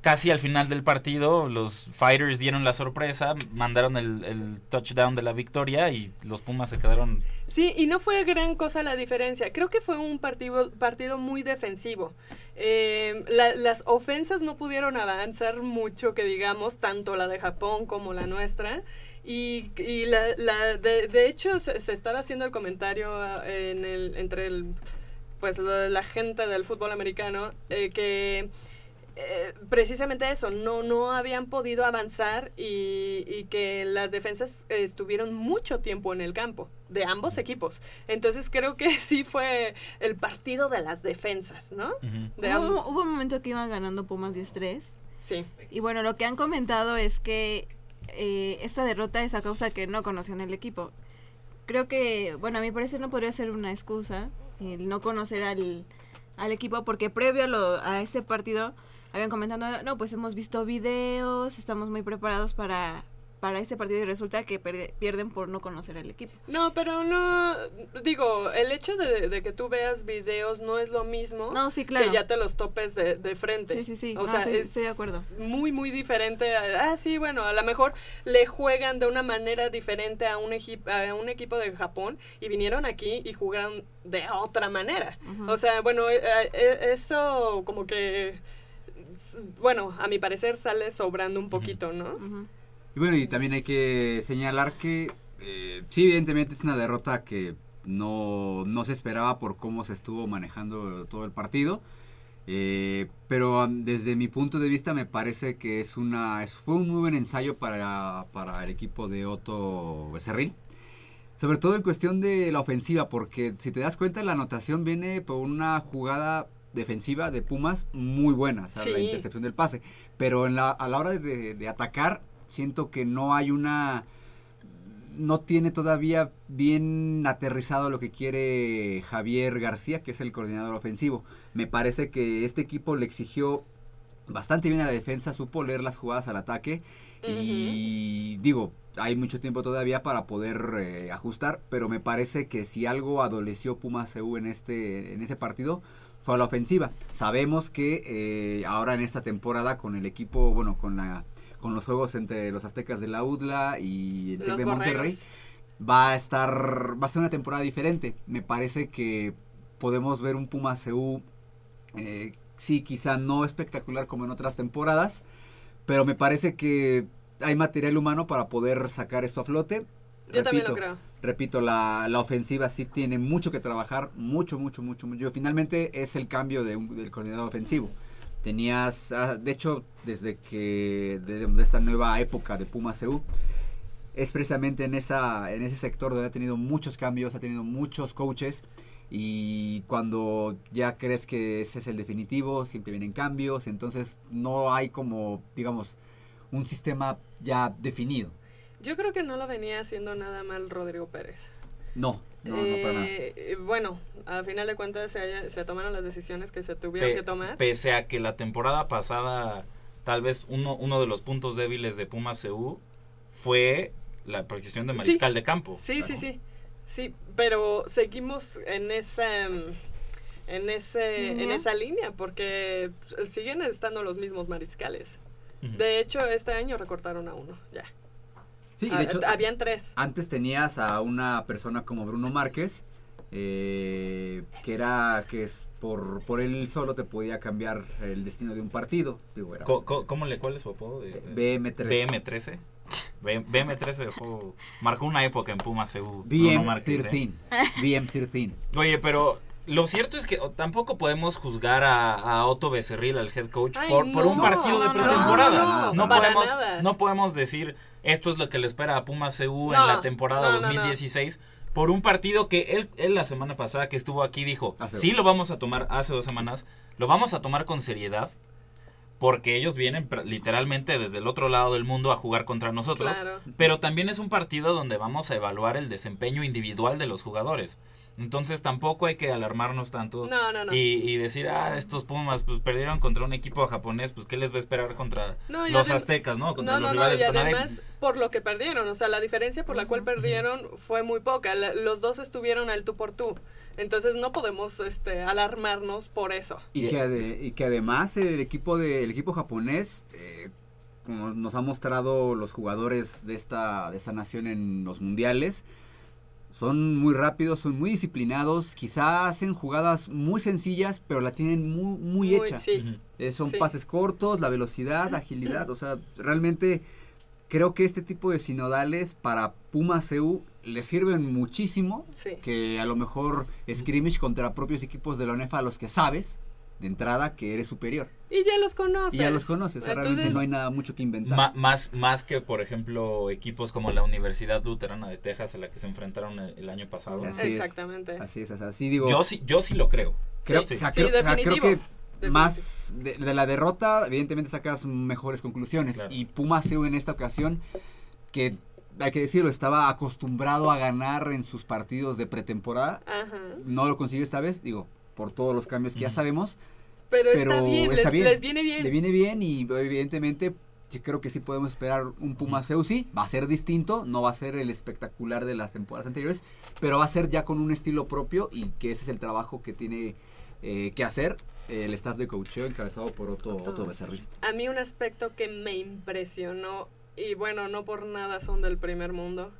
casi al final del partido los Fighters dieron la sorpresa, mandaron el, touchdown de la victoria y los Pumas se quedaron...
Sí, y no fue gran cosa la diferencia. Creo que fue un partido, partido muy defensivo. Eh, la- las ofensas no pudieron avanzar mucho, que digamos, tanto la de Japón como la nuestra. Y, y la, la- de, de hecho se, se estaba haciendo el comentario ah, en el, entre el, pues la, la gente del fútbol americano eh, que eh, precisamente eso, no, no habían podido avanzar y, y que las defensas estuvieron mucho tiempo en el campo, de ambos equipos. Entonces creo que sí fue el partido de las defensas, ¿no? De amb-
Hubo, hubo un momento que iban ganando Pumas 10-3.
Sí.
Y bueno, lo que han comentado es que eh, esta derrota es a causa que no conocían el equipo. Creo que, bueno, a mi parecer no podría ser una excusa el no conocer al, al equipo, porque previo a, lo, a este partido habían comentado, no, pues hemos visto videos, estamos muy preparados para, para este partido y resulta que perde- pierden por no conocer al equipo.
No, pero no, digo, el hecho de, de que tú veas videos no es lo mismo
No, sí, claro.
que ya te los topes de, de frente.
Sí, sí, sí.
O
No,
sea,
sí,
es
estoy de acuerdo.
muy, muy diferente. a- ah, sí, bueno, a lo mejor le juegan de una manera diferente a un, a un equipo de Japón y vinieron aquí y jugaron de otra manera. O sea, bueno, eh, eh, eso como que, bueno, a mi parecer sale sobrando un poquito, ¿no?
Y bueno, y también hay que señalar que eh, sí, evidentemente es una derrota que no, no se esperaba por cómo se estuvo manejando todo el partido. Eh, pero desde mi punto de vista me parece que es una es, fue un muy buen ensayo para, para el equipo de Otto Becerril. Sobre todo en cuestión de la ofensiva, porque si te das cuenta la anotación viene por una jugada defensiva de Pumas muy buena, o sea, la intercepción del pase. Pero en la, a la hora de, de atacar, siento que no hay una... No tiene todavía bien aterrizado lo que quiere Javier García, que es el coordinador ofensivo. Me parece que este equipo le exigió bastante bien a la defensa, supo leer las jugadas al ataque y digo, hay mucho tiempo todavía para poder eh, ajustar, pero me parece que si algo adoleció Pumas CU en este en ese partido fue a la ofensiva. Sabemos que eh, ahora en esta temporada con el equipo, bueno, con la con los juegos entre los Aztecas de la UDLA y el Tec de Monterrey va a estar va a ser una temporada diferente. Me parece que podemos ver un Pumas CU eh, sí, quizá no espectacular como en otras temporadas, pero me parece que hay material humano para poder sacar esto a flote.
Yo también lo creo.
Repito, la, la ofensiva sí tiene mucho que trabajar, mucho, mucho, mucho, mucho. Finalmente es el cambio de un- del coordinador ofensivo. Tenías, ah, de hecho, desde que, de, esta nueva época de Pumas CU, es precisamente en, esa, en ese sector donde ha tenido muchos cambios, ha tenido muchos coaches y cuando ya crees que ese es el definitivo, siempre vienen cambios, entonces no hay como, digamos, un sistema ya definido.
Yo creo que no lo venía haciendo nada mal Rodrigo Pérez.
No, no, no para nada.
Eh, eh, bueno, a final de cuentas se, haya- se tomaron las decisiones que se tuvieron
Pe-
que tomar.
Pese a que la temporada pasada, tal vez uno, uno de los puntos débiles de Pumas CU fue la posición de mariscal
Sí.
de campo.
Sí, sí, sí. Sí, pero seguimos en esa en ese en
Línea.
esa línea porque siguen estando los mismos mariscales. De hecho, este año recortaron a uno, ya.
Sí,
Ah,
de hecho,
habían tres.
Antes tenías a una persona como Bruno Márquez, eh, que era que es por, por él solo te podía cambiar el destino de un partido. Digo, era
co- ¿Cómo le, ¿Cuál es su apodo? de-
BM13.
BM13. B- BM13 dejó- marcó una época en Pumas CU. Bruno
BM
Márquez, ¿eh?
13. BM 13.
Oye, pero lo cierto es que tampoco podemos juzgar a, a Otto Becerril, al head coach,
Ay,
por, por un partido de
no, no,
pretemporada.
no,
podemos,
nada.
no podemos decir esto es lo que le espera a Pumas CU
No,
en la temporada
no, no, no.
2016 por un partido que él, él la semana pasada que estuvo aquí dijo,
Hace
sí
dos.
lo vamos a tomar hace dos semanas, lo vamos a tomar con seriedad. Porque ellos vienen literalmente desde el otro lado del mundo a jugar contra nosotros.
Claro.
Pero también es un partido donde vamos a evaluar el desempeño individual de los jugadores. Entonces tampoco hay que alarmarnos tanto
No, no, no.
Y, y decir, ah, estos Pumas pues perdieron contra un equipo japonés, pues ¿qué les va a esperar contra
No,
los aztecas, no? Contra
No,
los
no, no,
rivales
y además por lo que perdieron, o sea, la diferencia por la cual perdieron fue muy poca. La- los dos estuvieron al tú por tú. Entonces no podemos este, alarmarnos por eso.
Y que, ade- y que además el equipo de el equipo japonés, eh, como nos ha mostrado los jugadores de esta, de esta nación en los mundiales, son muy rápidos, son muy disciplinados, quizá hacen jugadas muy sencillas, pero la tienen muy, muy,
Muy-
hecha.
sí.
Eh, son
Sí.
pases cortos, la velocidad, agilidad, o sea, realmente creo que este tipo de sinodales para Puma CU le sirven muchísimo,
Sí.
que a lo mejor scrimmage contra propios equipos de la UNEFA a los que sabes de entrada que eres superior.
Y ya los conoces.
Y ya los conoces, o sea, realmente
Entonces,
no hay nada mucho que inventar.
Más, más que, por ejemplo, equipos como la Universidad Luterana de Texas, a la que se enfrentaron el, el año pasado.
Así es.
Exactamente.
Así es, así digo.
Yo sí, yo sí lo creo.
Creo,
Sí.
o sea,
Sí,
creo, o sea, creo
definitivo.
que más de, de la derrota, evidentemente sacas mejores conclusiones. Y Puma CU en esta ocasión, que hay que decirlo, estaba acostumbrado a ganar en sus partidos de pretemporada.
Ajá.
No lo consiguió esta vez, digo, por todos los cambios que ya sabemos.
Pero, está bien, les, les viene bien.
Le viene bien y evidentemente yo creo que sí podemos esperar un Puma CU, sí, va a ser distinto, no va a ser el espectacular de las temporadas anteriores, pero va a ser ya con un estilo propio y que ese es el trabajo que tiene eh, que hacer el staff de coacheo encabezado por Otto, Otto Becerril.
A mí un aspecto que me impresionó, y bueno, no por nada son del primer mundo,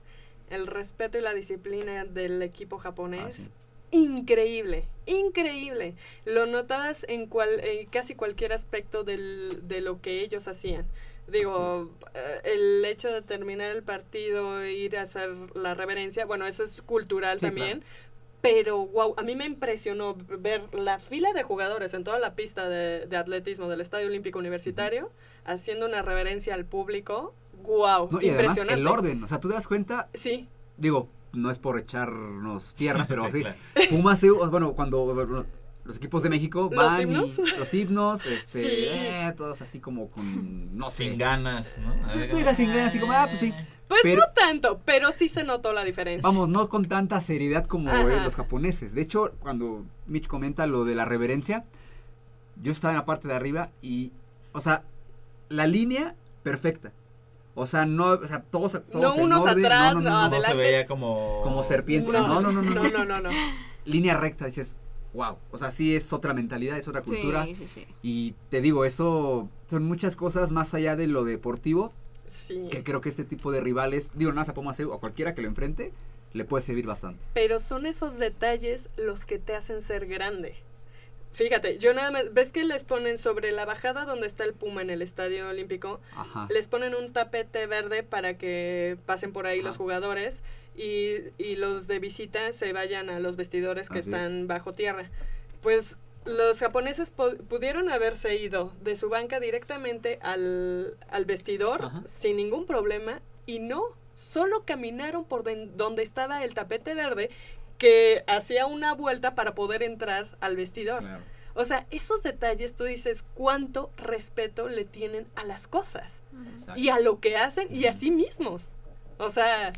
el respeto y la disciplina del equipo japonés. Increíble, increíble. Lo notabas en, cual, en casi cualquier aspecto del, de lo que ellos hacían. Digo, eh, el hecho de terminar el partido, ir a hacer la reverencia, bueno, eso es cultural
Sí,
también. Pero, wow, a mí me impresionó ver la fila de jugadores en toda la pista de, de atletismo del Estadio Olímpico Universitario haciendo una reverencia al público. Wow,
No, y además
impresionante.
el orden, o sea, tú te das cuenta.
Sí.
Digo, no es por echarnos tierra, pero
Sí,
sí.
claro.
Puma CU, bueno, cuando los equipos de México
¿Los
van
himnos?
y los himnos, este,
Sí.
eh, todos así como con, no sé.
Sin ganas, ¿no?
Era sin ganas, así como, ah, pues sí.
Pues
Pero-
no tanto, pero sí se notó la diferencia.
Vamos, no con tanta seriedad como eh, los japoneses. De hecho, cuando Mitch comenta lo de la reverencia, yo estaba en la parte de arriba y, o sea, la línea perfecta. O sea, no, o sea, todos, todos
No
en
unos
orden,
atrás,
no, no,
no,
no,
No se veía como...
como serpiente. No, no, no, no,
no, no, no, no.
Línea recta, dices, wow. O sea, sí es otra mentalidad, es otra
Sí,
cultura.
sí, sí.
Y te digo, eso son muchas cosas más allá de lo deportivo.
Sí.
Que creo que este tipo de rivales, digo, nada, CU, a cualquiera que lo enfrente, le puede servir bastante.
Pero son esos detalles los que te hacen ser grande. Fíjate, yo nada más, ¿ves que les ponen sobre la bajada donde está el Puma en el Estadio Olímpico?
Ajá.
Les ponen un tapete verde para que pasen por ahí los jugadores y, y los de visita se vayan a los vestidores que
Así es.
están bajo tierra. Pues los japoneses pu- pudieron haberse ido de su banca directamente al, al vestidor sin ningún problema y no, solo caminaron por donde estaba el tapete verde que hacía una vuelta para poder entrar al vestidor. O sea, esos detalles tú dices cuánto respeto le tienen a las cosas y a lo que hacen y a sí mismos. O sea,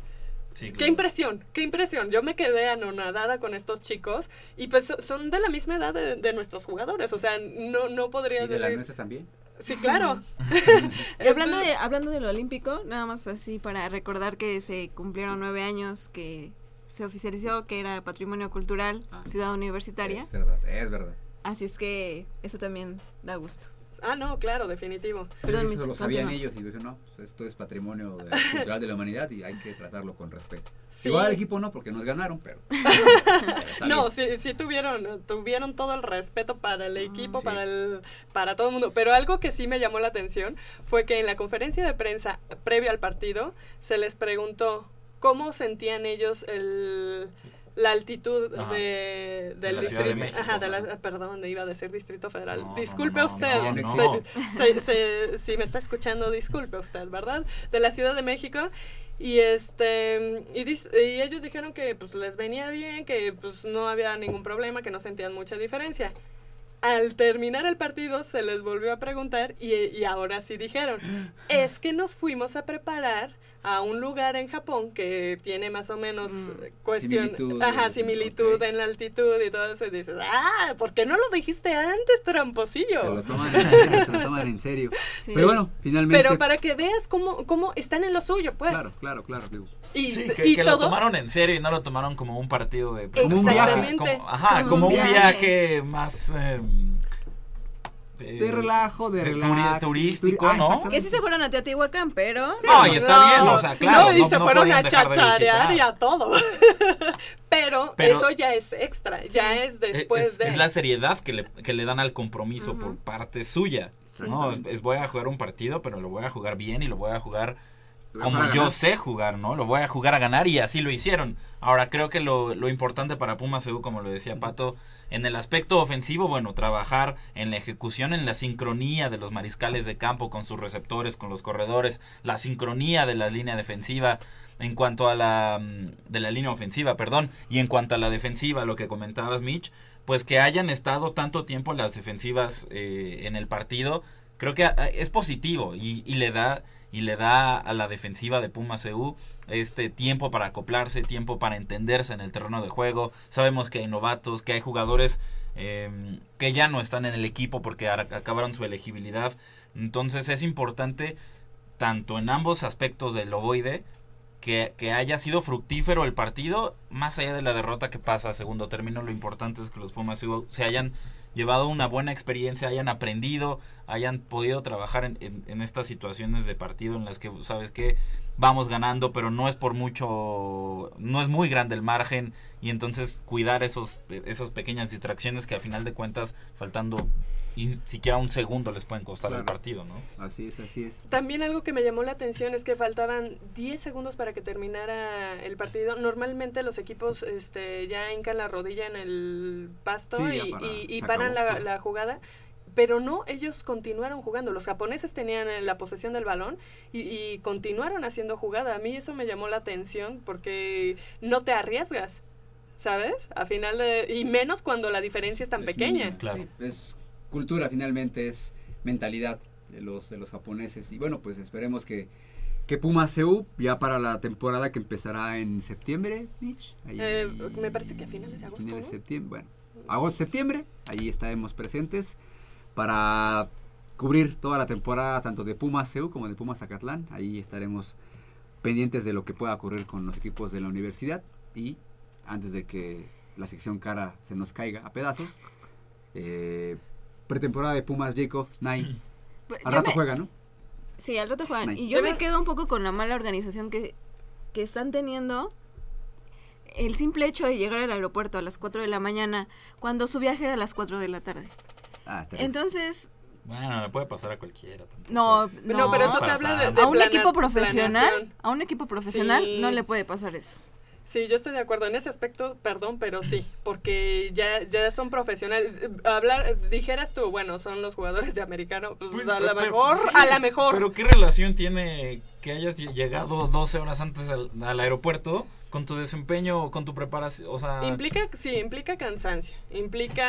Sí,
qué impresión, qué impresión. Yo me quedé anonadada con estos chicos y pues so- son de la misma edad de, de nuestros jugadores. O sea, no, no podría
Y de la
decir-
nuestra también.
Sí, claro.
Y hablando de hablando del olímpico, nada más así para recordar que se cumplieron nueve años que se oficializó que era patrimonio cultural ciudad universitaria.
Es verdad, es verdad.
Así es que eso también da gusto.
Ah, no, claro, definitivo.
Perdón,
eso lo sabían
continúa.
ellos y dije, no, pues esto es patrimonio de- cultural de la humanidad y hay que tratarlo con respeto.
Sí.
Igual al equipo no, porque nos ganaron, pero... pero
No, sí, sí tuvieron, tuvieron todo el respeto para el equipo, para el, para todo el mundo. Pero algo que sí me llamó la atención fue que en la conferencia de prensa previa al partido se les preguntó cómo sentían ellos el la altitud
Ajá.
de,
De
del
de
distrito.
México.
Ajá, de la, perdón, iba a decir Distrito Federal.
No,
disculpe
no, no,
usted, se- se- se- si me está escuchando, disculpe usted, ¿verdad? De la Ciudad de México. Y este y, dis- y ellos dijeron que pues les venía bien, que pues no había ningún problema, que no sentían mucha diferencia. Al terminar el partido se les volvió a preguntar y, y ahora sí dijeron, es que nos fuimos a preparar a un lugar en Japón que tiene más o menos eh, cuestión,
Similitud,
ajá, similitud en la altitud y todo eso, y dices, ah, ¿por qué no lo dijiste antes, tramposillo?
Se lo toman en serio, se lo toman en serio.
Sí.
Pero bueno, finalmente...
Pero para que veas cómo, cómo están en lo suyo, pues.
Claro, claro, claro. digo.
Y,
Sí, que,
y
que lo tomaron en serio y no lo tomaron como un partido de
Como un viaje.
como- ajá,
Como
como,
un
un viaje, más eh,
De relajo, de
turi-
relax.
turístico,
Ah,
¿no?
Que sí se fueron a Teotihuacán, pero...
No, y está bien, o sea,
sí,
claro,
no, y
no-
se
no
fueron a chacharear y a todo. Pero,
Pero-
eso ya es extra, ya es después
es,
de...
es la seriedad que le, que le dan al compromiso por parte suya. ¿no? Es, es voy a jugar un partido, pero lo voy a jugar bien y lo voy a jugar como yo
ganar.
sé jugar, ¿no? Lo voy a jugar a ganar y así lo hicieron. Ahora, creo que lo, lo importante para Pumas como lo decía Pato, en el aspecto ofensivo, bueno, trabajar en la ejecución, en la sincronía de los mariscales de campo con sus receptores, con los corredores, la sincronía de la línea defensiva, en cuanto a la mm, de la línea ofensiva, perdón, y en cuanto a la defensiva, lo que comentabas Mitch, pues que hayan estado tanto tiempo las defensivas eh, en el partido, creo que ah, es positivo y, y le da y le da a la defensiva de Pumas EU este tiempo para acoplarse, tiempo para entenderse en el terreno de juego. Sabemos que hay novatos, que hay jugadores eh, que ya no están en el equipo porque ar- acabaron su elegibilidad. Entonces es importante tanto en ambos aspectos del ovoide que, haya sido fructífero el partido, más allá de la derrota que pasa a segundo término, lo importante es que los Pumas se hayan llevado una buena experiencia, hayan aprendido, hayan podido trabajar en, en- en estas situaciones de partido en las que sabes que vamos ganando, pero no es por mucho, no es muy grande el margen y entonces cuidar esos, esas pequeñas distracciones que a final de cuentas, faltando y siquiera un segundo les pueden costar el partido, ¿no?
Así es, así es.
También algo que me llamó la atención es que faltaban 10 segundos para que terminara el partido. Normalmente los equipos este, ya hincan la rodilla en el pasto
Sí,
y,
para-
y- paran la jugada. Pero no, ellos continuaron jugando. Los japoneses tenían eh, la posesión del balón y, y continuaron haciendo jugada. A mí eso me llamó la atención porque no te arriesgas, ¿sabes? A final de, y menos cuando la diferencia es tan pequeña.
Claro.
Es cultura, finalmente, es mentalidad de los, de los japoneses. Y bueno, pues esperemos que, que Pumas EU, ya para la temporada que empezará en septiembre, Mitch. ahí-
Eh, me parece que a finales de agosto.
finales de septiembre, bueno, agosto, septiembre, ahí estaremos presentes para cubrir toda la temporada tanto de Pumas EU como de Pumas Acatlán. Ahí estaremos pendientes de lo que pueda ocurrir con los equipos de la universidad y antes de que la sección cara se nos caiga a pedazos, eh, pretemporada de Pumas Jacob, Nai.
Pues,
Al
yo
rato
me-
juega, ¿no?
Sí, al rato juegan.
Nice.
Y yo me quedo un poco con la mala organización que, que están teniendo. El simple hecho de llegar al aeropuerto a las 4 de la mañana, cuando su viaje era a las 4 de la tarde.
Ah, está bien.
Entonces,
Bueno, le puede pasar a cualquiera.
no, no,
No, pero eso te habla de, de
a un equipo profesional, a un equipo profesional
Sí.
no le puede pasar eso.
Sí, yo estoy de acuerdo en ese aspecto, perdón, pero sí, porque ya, ya son profesionales. Hablar, dijeras tú, bueno, son los jugadores de americano, pues,
Pues,
a lo mejor,
sí,
a lo mejor.
Pero ¿qué relación tiene que hayas lle- llegado 12 horas antes al, al aeropuerto con tu desempeño o con tu preparación? O sea,
Implica, sí, implica cansancio, implica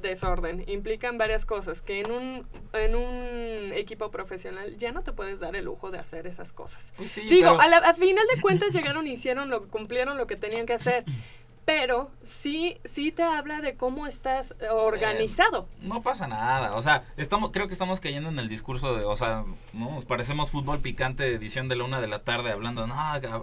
desorden, implican varias cosas que en un, en un equipo profesional ya no te puedes dar el lujo de hacer esas cosas.
Pues sí,
Digo,
pero-
a, la- a final de cuentas llegaron y hicieron lo, cumplieron lo que tenían que hacer, pero sí, sí te habla de cómo estás eh, organizado.
no pasa nada. O sea, estamos, creo que estamos cayendo en el discurso de, o sea, ¿no? Nos parecemos fútbol picante de edición de la una de la tarde hablando, no,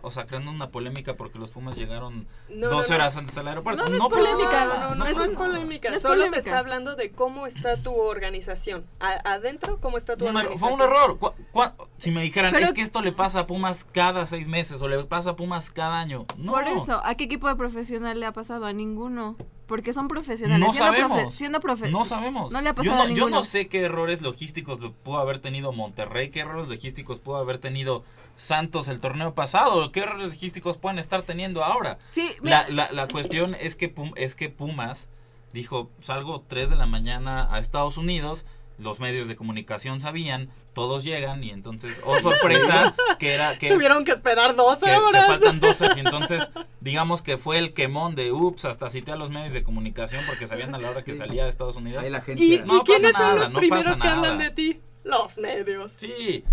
o sea, creando una polémica porque los Pumas llegaron
No,
12
no, no.
horas antes al aeropuerto.
No, no,
No,
es polémica, no, es polémica,
no es
solo te está hablando de cómo está tu organización. A- adentro, cómo está tu organización.
fue un error. Cu- cu- si me dijeran,
Pero-
es que esto le pasa a Pumas cada seis meses o le pasa a Pumas cada año. No.
Por eso, ¿a qué equipo de profesional le ha pasado? A ninguno. Porque son profesionales.
No
siendo profe-
sabemos.
siendo profe-
No sabemos.
No le ha
yo,
pasado
no,
a
yo
ninguno.
no sé qué errores logísticos lo pudo haber tenido Monterrey, qué errores logísticos pudo haber tenido Santos el torneo pasado, qué errores logísticos pueden estar teniendo ahora.
Sí,
La,
mira-
la, la cuestión es que, Pum- es que Pumas dijo, salgo 3 de la mañana a Estados Unidos, los medios de comunicación sabían, todos llegan y entonces, oh sorpresa, que era que es-
Tuvieron que esperar 12
que, que
horas.
faltan 12 y entonces digamos que fue el quemón de ups hasta cité a los medios de comunicación porque sabían a la hora que salía de Estados Unidos
Ahí la gente-
¿Y,
No
y quiénes
pasa
son
nada,
los
no
primeros que hablan
nada.
de ti? Los medios.
Sí,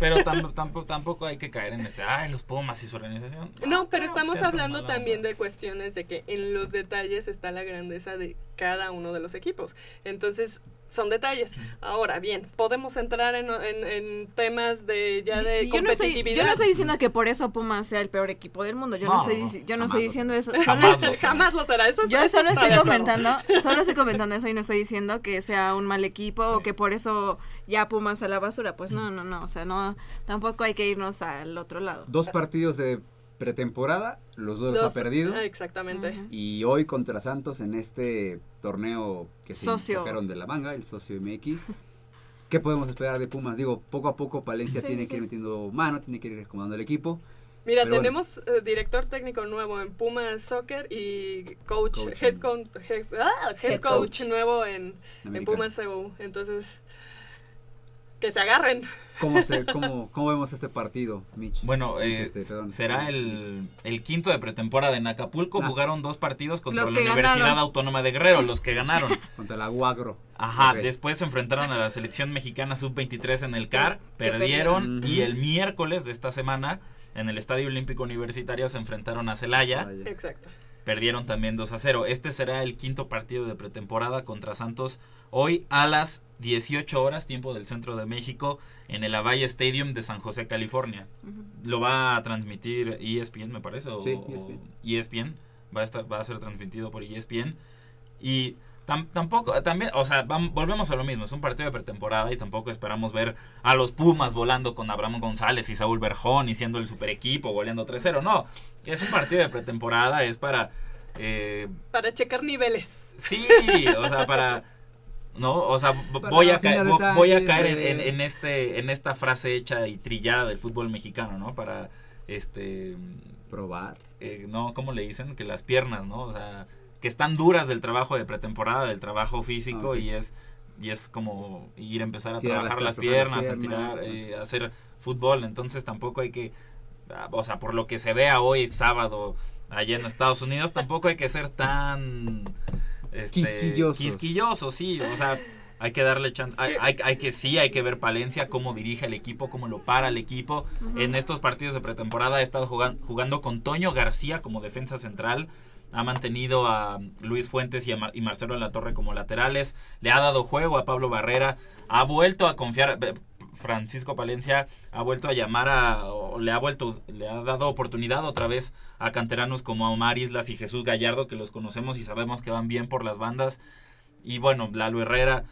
pero tam- tampoco, tampoco hay que caer en este, ay, los Pumas y su organización.
No, pero estamos hablando también de cuestiones de que en los detalles está la grandeza de cada uno de los equipos. Entonces, son detalles. Ahora, bien, podemos entrar en, en- en temas de ya de
yo no, estoy, yo no estoy diciendo que por eso Pumas sea el peor equipo del mundo. Yo no,
No,
estoy, yo no
jamás
estoy
lo
diciendo eso. Solo
Jamás
estoy-
lo será. Jamás lo será. Eso-
yo
eso
solo estoy comentando, solo estoy comentando eso y no estoy diciendo que sea un mal equipo o que por eso ya Pumas a la basura. Pues no, no, no. O sea, no, tampoco hay que irnos al otro lado.
Dos partidos de pretemporada, los dos los
Dos-
ha perdido.
ah, exactamente.
Y hoy contra Santos en este torneo que se
Socio.
sacaron de la manga, el socio MX. ¿Qué podemos esperar de Pumas? Digo, poco a poco Palencia
Sí,
tiene
sí.
que ir metiendo mano, tiene que ir acomodando el equipo.
Mira,
Pero bueno,
tenemos eh, director técnico nuevo en Pumas Soccer y coach,
Coach
head,
en-
con- head, ah, head
Head
coach,
coach.
nuevo en, en. Pumas CU. Entonces, que se agarren.
¿cómo, se, cómo, cómo vemos este partido, Mitch?
Bueno, eh,
este, perdón.
será el, el quinto de pretemporada en Acapulco. Jugaron dos partidos contra
Los
la Universidad
ganaron.
Autónoma de Guerrero, los que ganaron.
Contra la Guagro.
Ajá, después se enfrentaron a la selección mexicana sub-23 en el CAR, perdieron. y el miércoles de esta semana en el Estadio Olímpico Universitario se enfrentaron a Celaya.
Exacto.
Perdieron también 2 a 0. Este será el quinto partido de pretemporada contra Santos hoy a las 18 horas, tiempo del centro de México, en el Avaya Stadium de San José, California. Lo va a transmitir ESPN, me parece, o,
Sí,
o ESPN. Va a, estar, va a ser transmitido por ESPN. Y tam- tampoco, también, o sea, vam- volvemos a lo mismo. Es un partido de pretemporada y tampoco esperamos ver a los Pumas volando con Abraham González y Saúl Berjón y siendo el super equipo, goleando 3-0. No, es un partido de pretemporada, es para. eh,
Para checar niveles.
Sí, o sea, para no, o sea, voy a caer, vo- voy a caer en,
eh.
en- en este en esta frase hecha y trillada del fútbol mexicano, ¿no? Para este
probar.
no, ¿cómo le dicen? Que las piernas, ¿no? O sea, que están duras del trabajo de pretemporada, del trabajo físico y es y es como ir a empezar a
Estirar
trabajar las
piernas,
piernas, a tirar, eh, a hacer fútbol, entonces tampoco hay que ah, o sea, por lo que se vea hoy sábado allá en Estados Unidos, tampoco hay que ser tan este,
Quisquillosos.
quisquillosos, sí, o sea, hay que darle chance, hay, hay, hay que sí, hay que ver Palencia cómo dirige el equipo, cómo lo para el equipo. En estos partidos de pretemporada ha estado jugando, jugando con Toño García como defensa central. Ha mantenido a Luis Fuentes y a Mar- y Marcelo en la Torre como laterales. Le ha dado juego a Pablo Barrera. Ha vuelto a confiar. Francisco Palencia ha vuelto a llamar a. o le ha vuelto. Le ha dado oportunidad otra vez a canteranos como Omar Islas y Jesús Gallardo, que los conocemos y sabemos que van bien por las bandas. Y bueno, Lalo Herrera.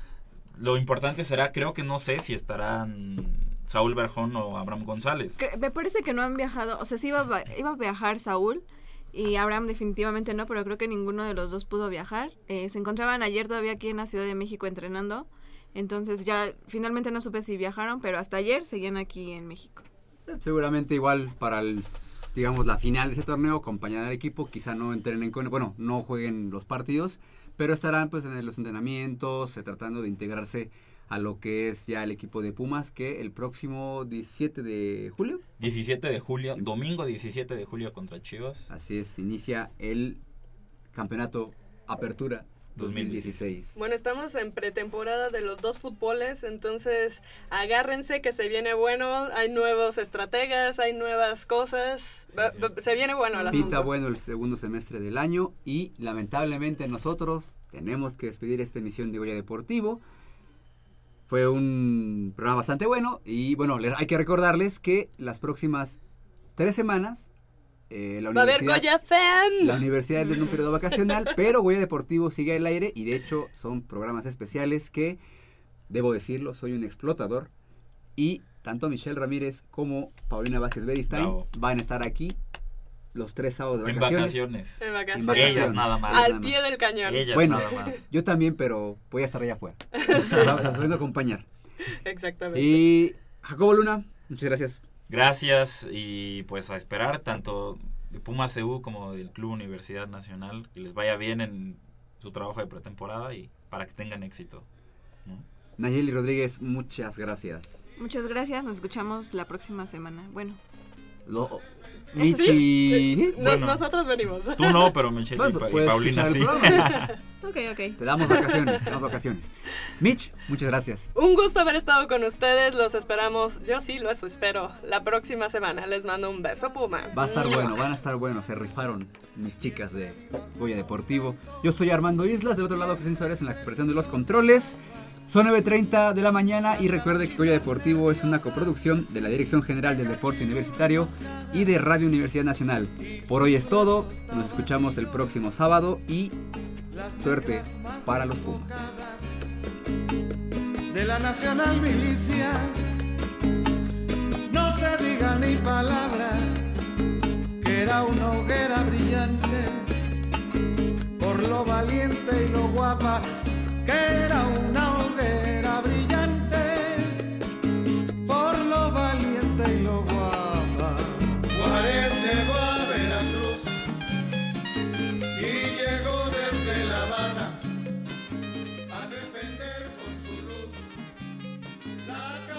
Lo importante será, creo que no sé si estarán Saúl Berjón o Abraham González.
Me parece que no han viajado, o sea, sí iba, a iba a viajar Saúl y Abraham definitivamente no, pero creo que ninguno de los dos pudo viajar. Eh, se encontraban ayer todavía aquí en la Ciudad de México entrenando, entonces ya finalmente no supe si viajaron, pero hasta ayer seguían aquí en México.
Seguramente igual para el, digamos, la final de ese torneo, acompañar al equipo, quizá no entrenen con, bueno, no jueguen los partidos, pero estarán pues en los entrenamientos, eh, tratando de integrarse a lo que es ya el equipo de Pumas, que el próximo 17 de julio.
17 de julio, domingo 17 de julio contra Chivas.
Así es, inicia el campeonato Apertura 2016.
Bueno, estamos en pretemporada de los dos fútboles, entonces agárrense que se viene bueno, hay nuevos estrategas, hay nuevas cosas, va- va- se viene bueno el
Pinta bueno el segundo semestre del año y lamentablemente nosotros tenemos que despedir esta emisión de Goya Deportivo. Fue un programa bastante bueno y bueno, hay que recordarles que las próximas tres semanas eh, la
Va a haber
universidad,
Goya Fan.
la universidad es en un periodo vacacional, pero Goya Deportivo sigue al aire y de hecho son programas especiales que, debo decirlo, soy un explotador y tanto Michelle Ramírez como Paulina Vázquez Beristain
Bravo.
van a estar aquí los tres sábados de
En
vacaciones.
vacaciones.
En vacaciones.
En vacaciones.
Ellas nada más.
Al pie del cañón.
Ellas
bueno,
nada más.
yo también, pero voy a estar allá afuera. Vamos a acompañar.
Exactamente.
Y Jacobo Luna, muchas gracias.
Gracias y pues a esperar tanto de Puma CU como del Club Universidad Nacional que les vaya bien en su trabajo de pretemporada y para que tengan éxito. ¿no?
Nayeli Rodríguez, muchas gracias.
Muchas gracias, nos escuchamos la próxima semana. Bueno,
Lo-
Bueno.
nosotros venimos.
Tú no, pero Michelle y,
Bueno,
Pa- y
puedes
Paulina sí.
Ok, ok.
Te damos vacaciones, te damos vacaciones. Mitch, muchas gracias.
Un gusto haber estado con ustedes. Los esperamos. Yo sí los espero la próxima semana. Les mando un beso, Puma.
Va a estar bueno, van a estar buenos. Se rifaron mis chicas de Goya Deportivo. Yo soy Armando Islas, del otro lado Cristina Suárez en la presión de los controles. Son 9.30 de la mañana y recuerde que Goya Deportivo es una coproducción de la Dirección General del Deporte Universitario y de Radio Universidad Nacional. Por hoy es todo, nos escuchamos el próximo sábado y suerte para los Pumas.
de la Nacional Milicia. No se diga ni palabra, que era una hoguera brillante, por lo valiente y lo guapa, que era una hoguera.